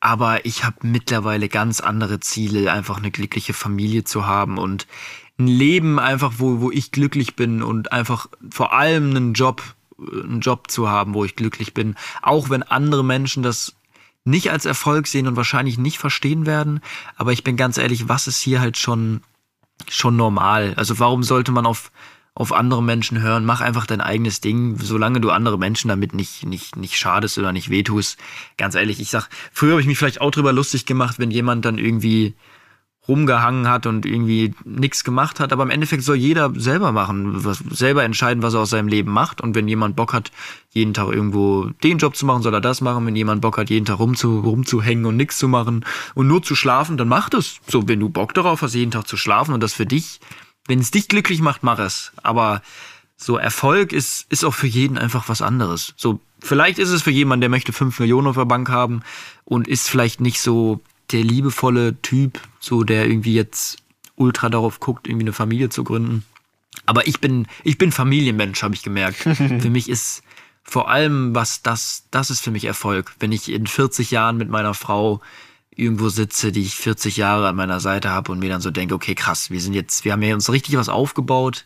A: aber ich habe mittlerweile ganz andere Ziele, einfach eine glückliche Familie zu haben und ein Leben einfach, wo, wo ich glücklich bin und einfach vor allem einen Job, einen Job zu haben, wo ich glücklich bin. Auch wenn andere Menschen das nicht als Erfolg sehen und wahrscheinlich nicht verstehen werden. Aber ich bin ganz ehrlich, was ist hier halt schon, schon normal? Also warum sollte man auf, auf andere Menschen hören? Mach einfach dein eigenes Ding, solange du andere Menschen damit nicht, nicht, nicht schadest oder nicht wehtust. Ganz ehrlich, ich sag, früher habe ich mich vielleicht auch drüber lustig gemacht, wenn jemand dann irgendwie rumgehangen hat und irgendwie nichts gemacht hat. Aber im Endeffekt soll jeder selber machen, was, selber entscheiden, was er aus seinem Leben macht. Und wenn jemand Bock hat, jeden Tag irgendwo den Job zu machen, soll er das machen. Wenn jemand Bock hat, jeden Tag rumzu, rumzuhängen und nichts zu machen und nur zu schlafen, dann mach das. So, wenn du Bock darauf hast, jeden Tag zu schlafen und das für dich, wenn es dich glücklich macht, mach es. Aber so Erfolg ist, ist auch für jeden einfach was anderes. So, vielleicht ist es für jemanden, der möchte fünf Millionen auf der Bank haben und ist vielleicht nicht so der liebevolle Typ, so der irgendwie jetzt ultra darauf guckt, irgendwie eine Familie zu gründen. Aber ich bin, ich bin Familienmensch, habe ich gemerkt. für mich ist vor allem was das, das ist für mich Erfolg. Wenn ich in 40 Jahren mit meiner Frau irgendwo sitze, die ich 40 Jahre an meiner Seite habe und mir dann so denke, okay, krass, wir sind jetzt, wir haben ja uns richtig was aufgebaut.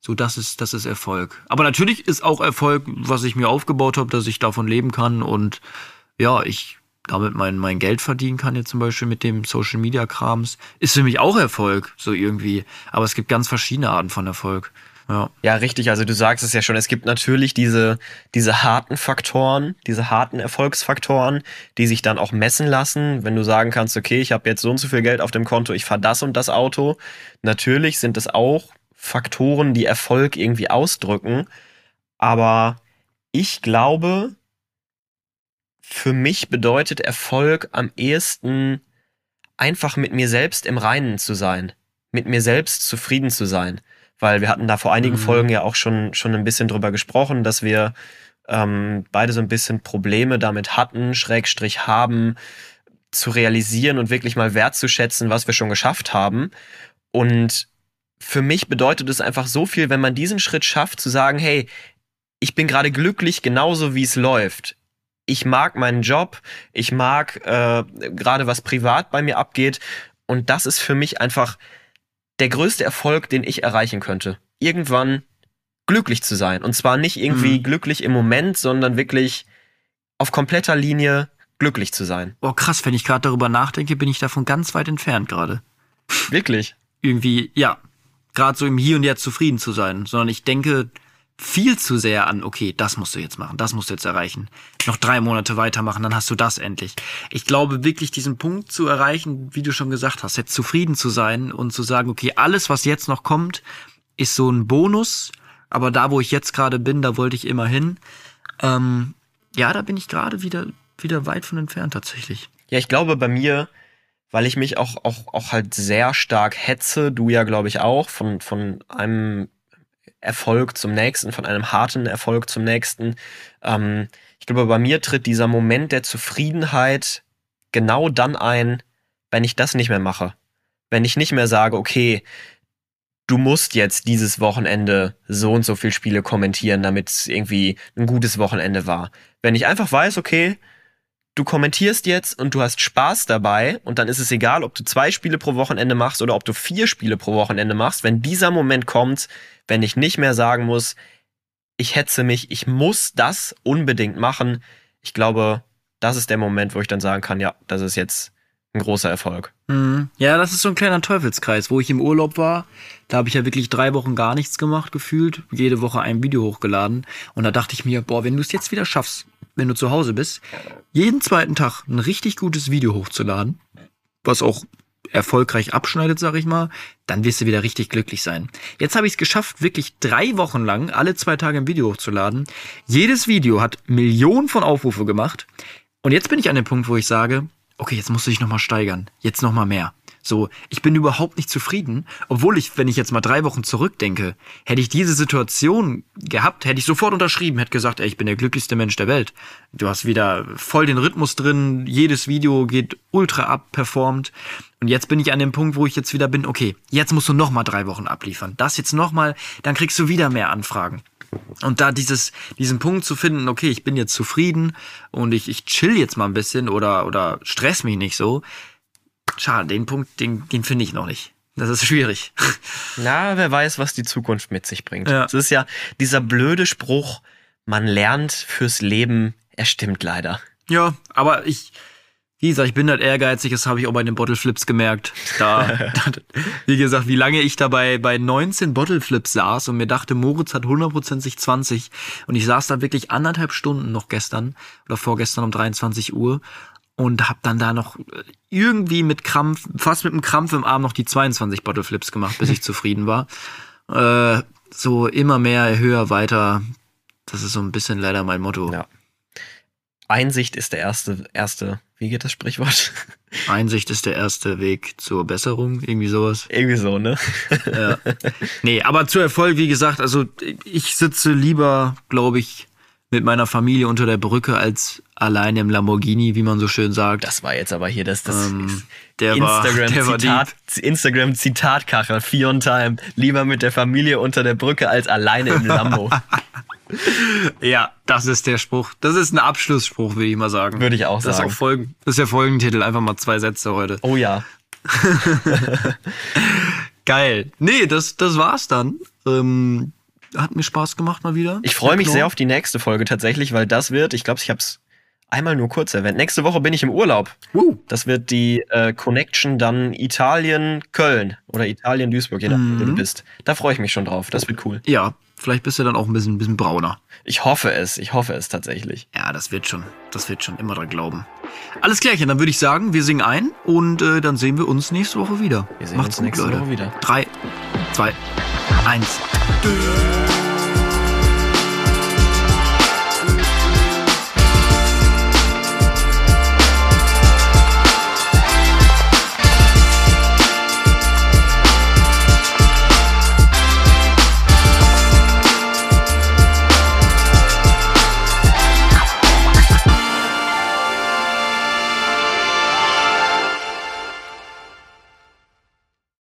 A: So, das ist, das ist Erfolg. Aber natürlich ist auch Erfolg, was ich mir aufgebaut habe, dass ich davon leben kann und ja, ich damit mein, mein Geld verdienen kann, jetzt zum Beispiel mit dem Social Media Krams, ist für mich auch Erfolg, so irgendwie. Aber es gibt ganz verschiedene Arten von Erfolg. Ja.
C: Ja, richtig. Also du sagst es ja schon. Es gibt natürlich diese, diese harten Faktoren, diese harten Erfolgsfaktoren, die sich dann auch messen lassen. Wenn du sagen kannst, okay, ich habe jetzt so und so viel Geld auf dem Konto, ich fahre das und das Auto. Natürlich sind es auch Faktoren, die Erfolg irgendwie ausdrücken. Aber ich glaube, für mich bedeutet Erfolg am ehesten einfach mit mir selbst im Reinen zu sein, mit mir selbst zufrieden zu sein. Weil wir hatten da vor einigen
A: Mhm.
C: Folgen ja auch schon, schon ein bisschen drüber gesprochen, dass wir ähm, beide so ein bisschen Probleme damit hatten, Schrägstrich haben, zu realisieren und wirklich mal wertzuschätzen, was wir schon geschafft haben. Und für mich bedeutet es einfach so viel, wenn man diesen Schritt schafft, zu sagen, hey, ich bin gerade glücklich, genauso wie es läuft. Ich mag meinen Job, ich mag äh, gerade was privat bei mir abgeht. Und das ist für mich einfach der größte Erfolg, den ich erreichen könnte. Irgendwann glücklich zu sein. Und zwar nicht irgendwie
A: Mhm.
C: glücklich im Moment, sondern wirklich auf kompletter Linie glücklich zu sein.
A: Boah, krass, wenn ich gerade darüber nachdenke, bin ich davon ganz weit entfernt gerade.
C: Wirklich.
A: Irgendwie, ja, gerade so im Hier und Jetzt zufrieden zu sein, sondern ich denke viel zu sehr an, okay, das musst du jetzt machen, das musst du jetzt erreichen. Noch drei Monate weitermachen, dann hast du das endlich. Ich glaube wirklich, diesen Punkt zu erreichen, wie du schon gesagt hast, jetzt zufrieden zu sein und zu sagen, okay, alles, was jetzt noch kommt, ist so ein Bonus, aber da, wo ich jetzt gerade bin, da wollte ich immer hin. Ähm, ja, da bin ich gerade wieder, wieder weit von entfernt tatsächlich.
C: Ja, ich glaube bei mir, weil ich mich auch, auch, auch halt sehr stark hetze, du ja, glaube ich, auch, von, von einem Erfolg zum nächsten, von einem harten Erfolg zum nächsten. Ähm, ich glaube, bei mir tritt dieser Moment der Zufriedenheit genau dann ein, wenn ich das nicht mehr mache. Wenn ich nicht mehr sage, okay, du musst jetzt dieses Wochenende so und so viel Spiele kommentieren, damit es irgendwie ein gutes Wochenende war. Wenn ich einfach weiß, okay, du kommentierst jetzt und du hast Spaß dabei und dann ist es egal, ob du zwei Spiele pro Wochenende machst oder ob du vier Spiele pro Wochenende machst, wenn dieser Moment kommt, wenn ich nicht mehr sagen muss, ich hetze mich, ich muss das unbedingt machen, ich glaube, das ist der Moment, wo ich dann sagen kann, ja, das ist jetzt ein großer Erfolg.
A: Mhm. Ja, das ist so ein kleiner Teufelskreis. Wo ich im Urlaub war, da habe ich ja wirklich drei Wochen gar nichts gemacht, gefühlt. Jede Woche ein Video hochgeladen. Und da dachte ich mir, boah, wenn du es jetzt wieder schaffst, wenn du zu Hause bist, jeden zweiten Tag ein richtig gutes Video hochzuladen, was auch erfolgreich abschneidet, sag ich mal, dann wirst du wieder richtig glücklich sein. Jetzt habe ich es geschafft, wirklich drei Wochen lang alle zwei Tage ein Video hochzuladen. Jedes Video hat Millionen von Aufrufe gemacht. Und jetzt bin ich an dem Punkt, wo ich sage, okay, jetzt musst du dich nochmal steigern. Jetzt nochmal mehr. So, ich bin überhaupt nicht zufrieden, obwohl ich, wenn ich jetzt mal drei Wochen zurückdenke, hätte ich diese Situation gehabt, hätte ich sofort unterschrieben, hätte gesagt, ey, ich bin der glücklichste Mensch der Welt. Du hast wieder voll den Rhythmus drin, jedes Video geht ultra abperformt. Und jetzt bin ich an dem Punkt, wo ich jetzt wieder bin, okay, jetzt musst du nochmal drei Wochen abliefern. Das jetzt nochmal, dann kriegst du wieder mehr Anfragen. Und da dieses, diesen Punkt zu finden, okay, ich bin jetzt zufrieden und ich, ich chill jetzt mal ein bisschen oder, oder stress mich nicht so. Schade, den Punkt, den, den finde ich noch nicht. Das ist schwierig.
C: Na, wer weiß, was die Zukunft mit sich bringt.
A: Ja.
C: Es ist ja dieser blöde Spruch, man lernt fürs Leben, er stimmt leider.
A: Ja, aber ich, wie gesagt, ich bin halt ehrgeizig, das habe ich auch bei den Bottle Flips gemerkt. Da, da, wie gesagt, wie lange ich dabei bei 19 Bottle Flips saß und mir dachte, Moritz hat 100% 20 und ich saß da wirklich anderthalb Stunden noch gestern oder vorgestern um 23 Uhr und habe dann da noch irgendwie mit Krampf, fast mit einem Krampf im Arm noch die 22 Bottle Flips gemacht, bis ich zufrieden war. Äh, so immer mehr, höher, weiter. Das ist so ein bisschen leider mein Motto.
C: Ja. Einsicht ist der erste, erste, wie geht das Sprichwort?
A: Einsicht ist der erste Weg zur Besserung, irgendwie sowas.
C: Irgendwie so, ne?
A: Ja. Nee, aber zu Erfolg, wie gesagt, also ich sitze lieber, glaube ich, mit meiner Familie unter der Brücke als alleine im Lamborghini, wie man so schön sagt.
C: Das war jetzt aber hier das, das
A: Ähm,
C: Instagram-Zitat, Instagram-Zitatkachel, Fear on Time. Lieber mit der Familie unter der Brücke als alleine im Lambo.
A: Ja, das ist der Spruch. Das ist ein Abschlussspruch, würde ich mal sagen.
C: Würde ich auch
A: das
C: sagen.
A: Ist auch Folgen, das ist der Folgentitel, einfach mal zwei Sätze heute.
C: Oh ja.
A: Geil. Nee, das, das war's dann. Ähm, hat mir Spaß gemacht mal wieder.
C: Ich freue mich sehr auf die nächste Folge tatsächlich, weil das wird, ich glaube, ich habe es einmal nur kurz erwähnt. Nächste Woche bin ich im Urlaub.
A: Uh,
C: Das wird die äh, Connection dann Italien-Köln oder Italien-Duisburg, je nachdem, wo
A: Mhm.
C: du bist. Da freue ich mich schon drauf. Das wird cool.
A: ja, vielleicht bist du dann auch ein bisschen, ein bisschen brauner.
C: Ich hoffe es. Ich hoffe es tatsächlich.
A: Ja, das wird schon. Das wird schon immer dran glauben. Alles klärchen, dann würde ich sagen, wir singen ein und äh, dann sehen wir uns nächste Woche wieder.
C: Wir sehen
A: Macht's
C: uns nächste
A: gut, Leute.
C: Woche wieder.
A: Drei, zwei, eins.
B: de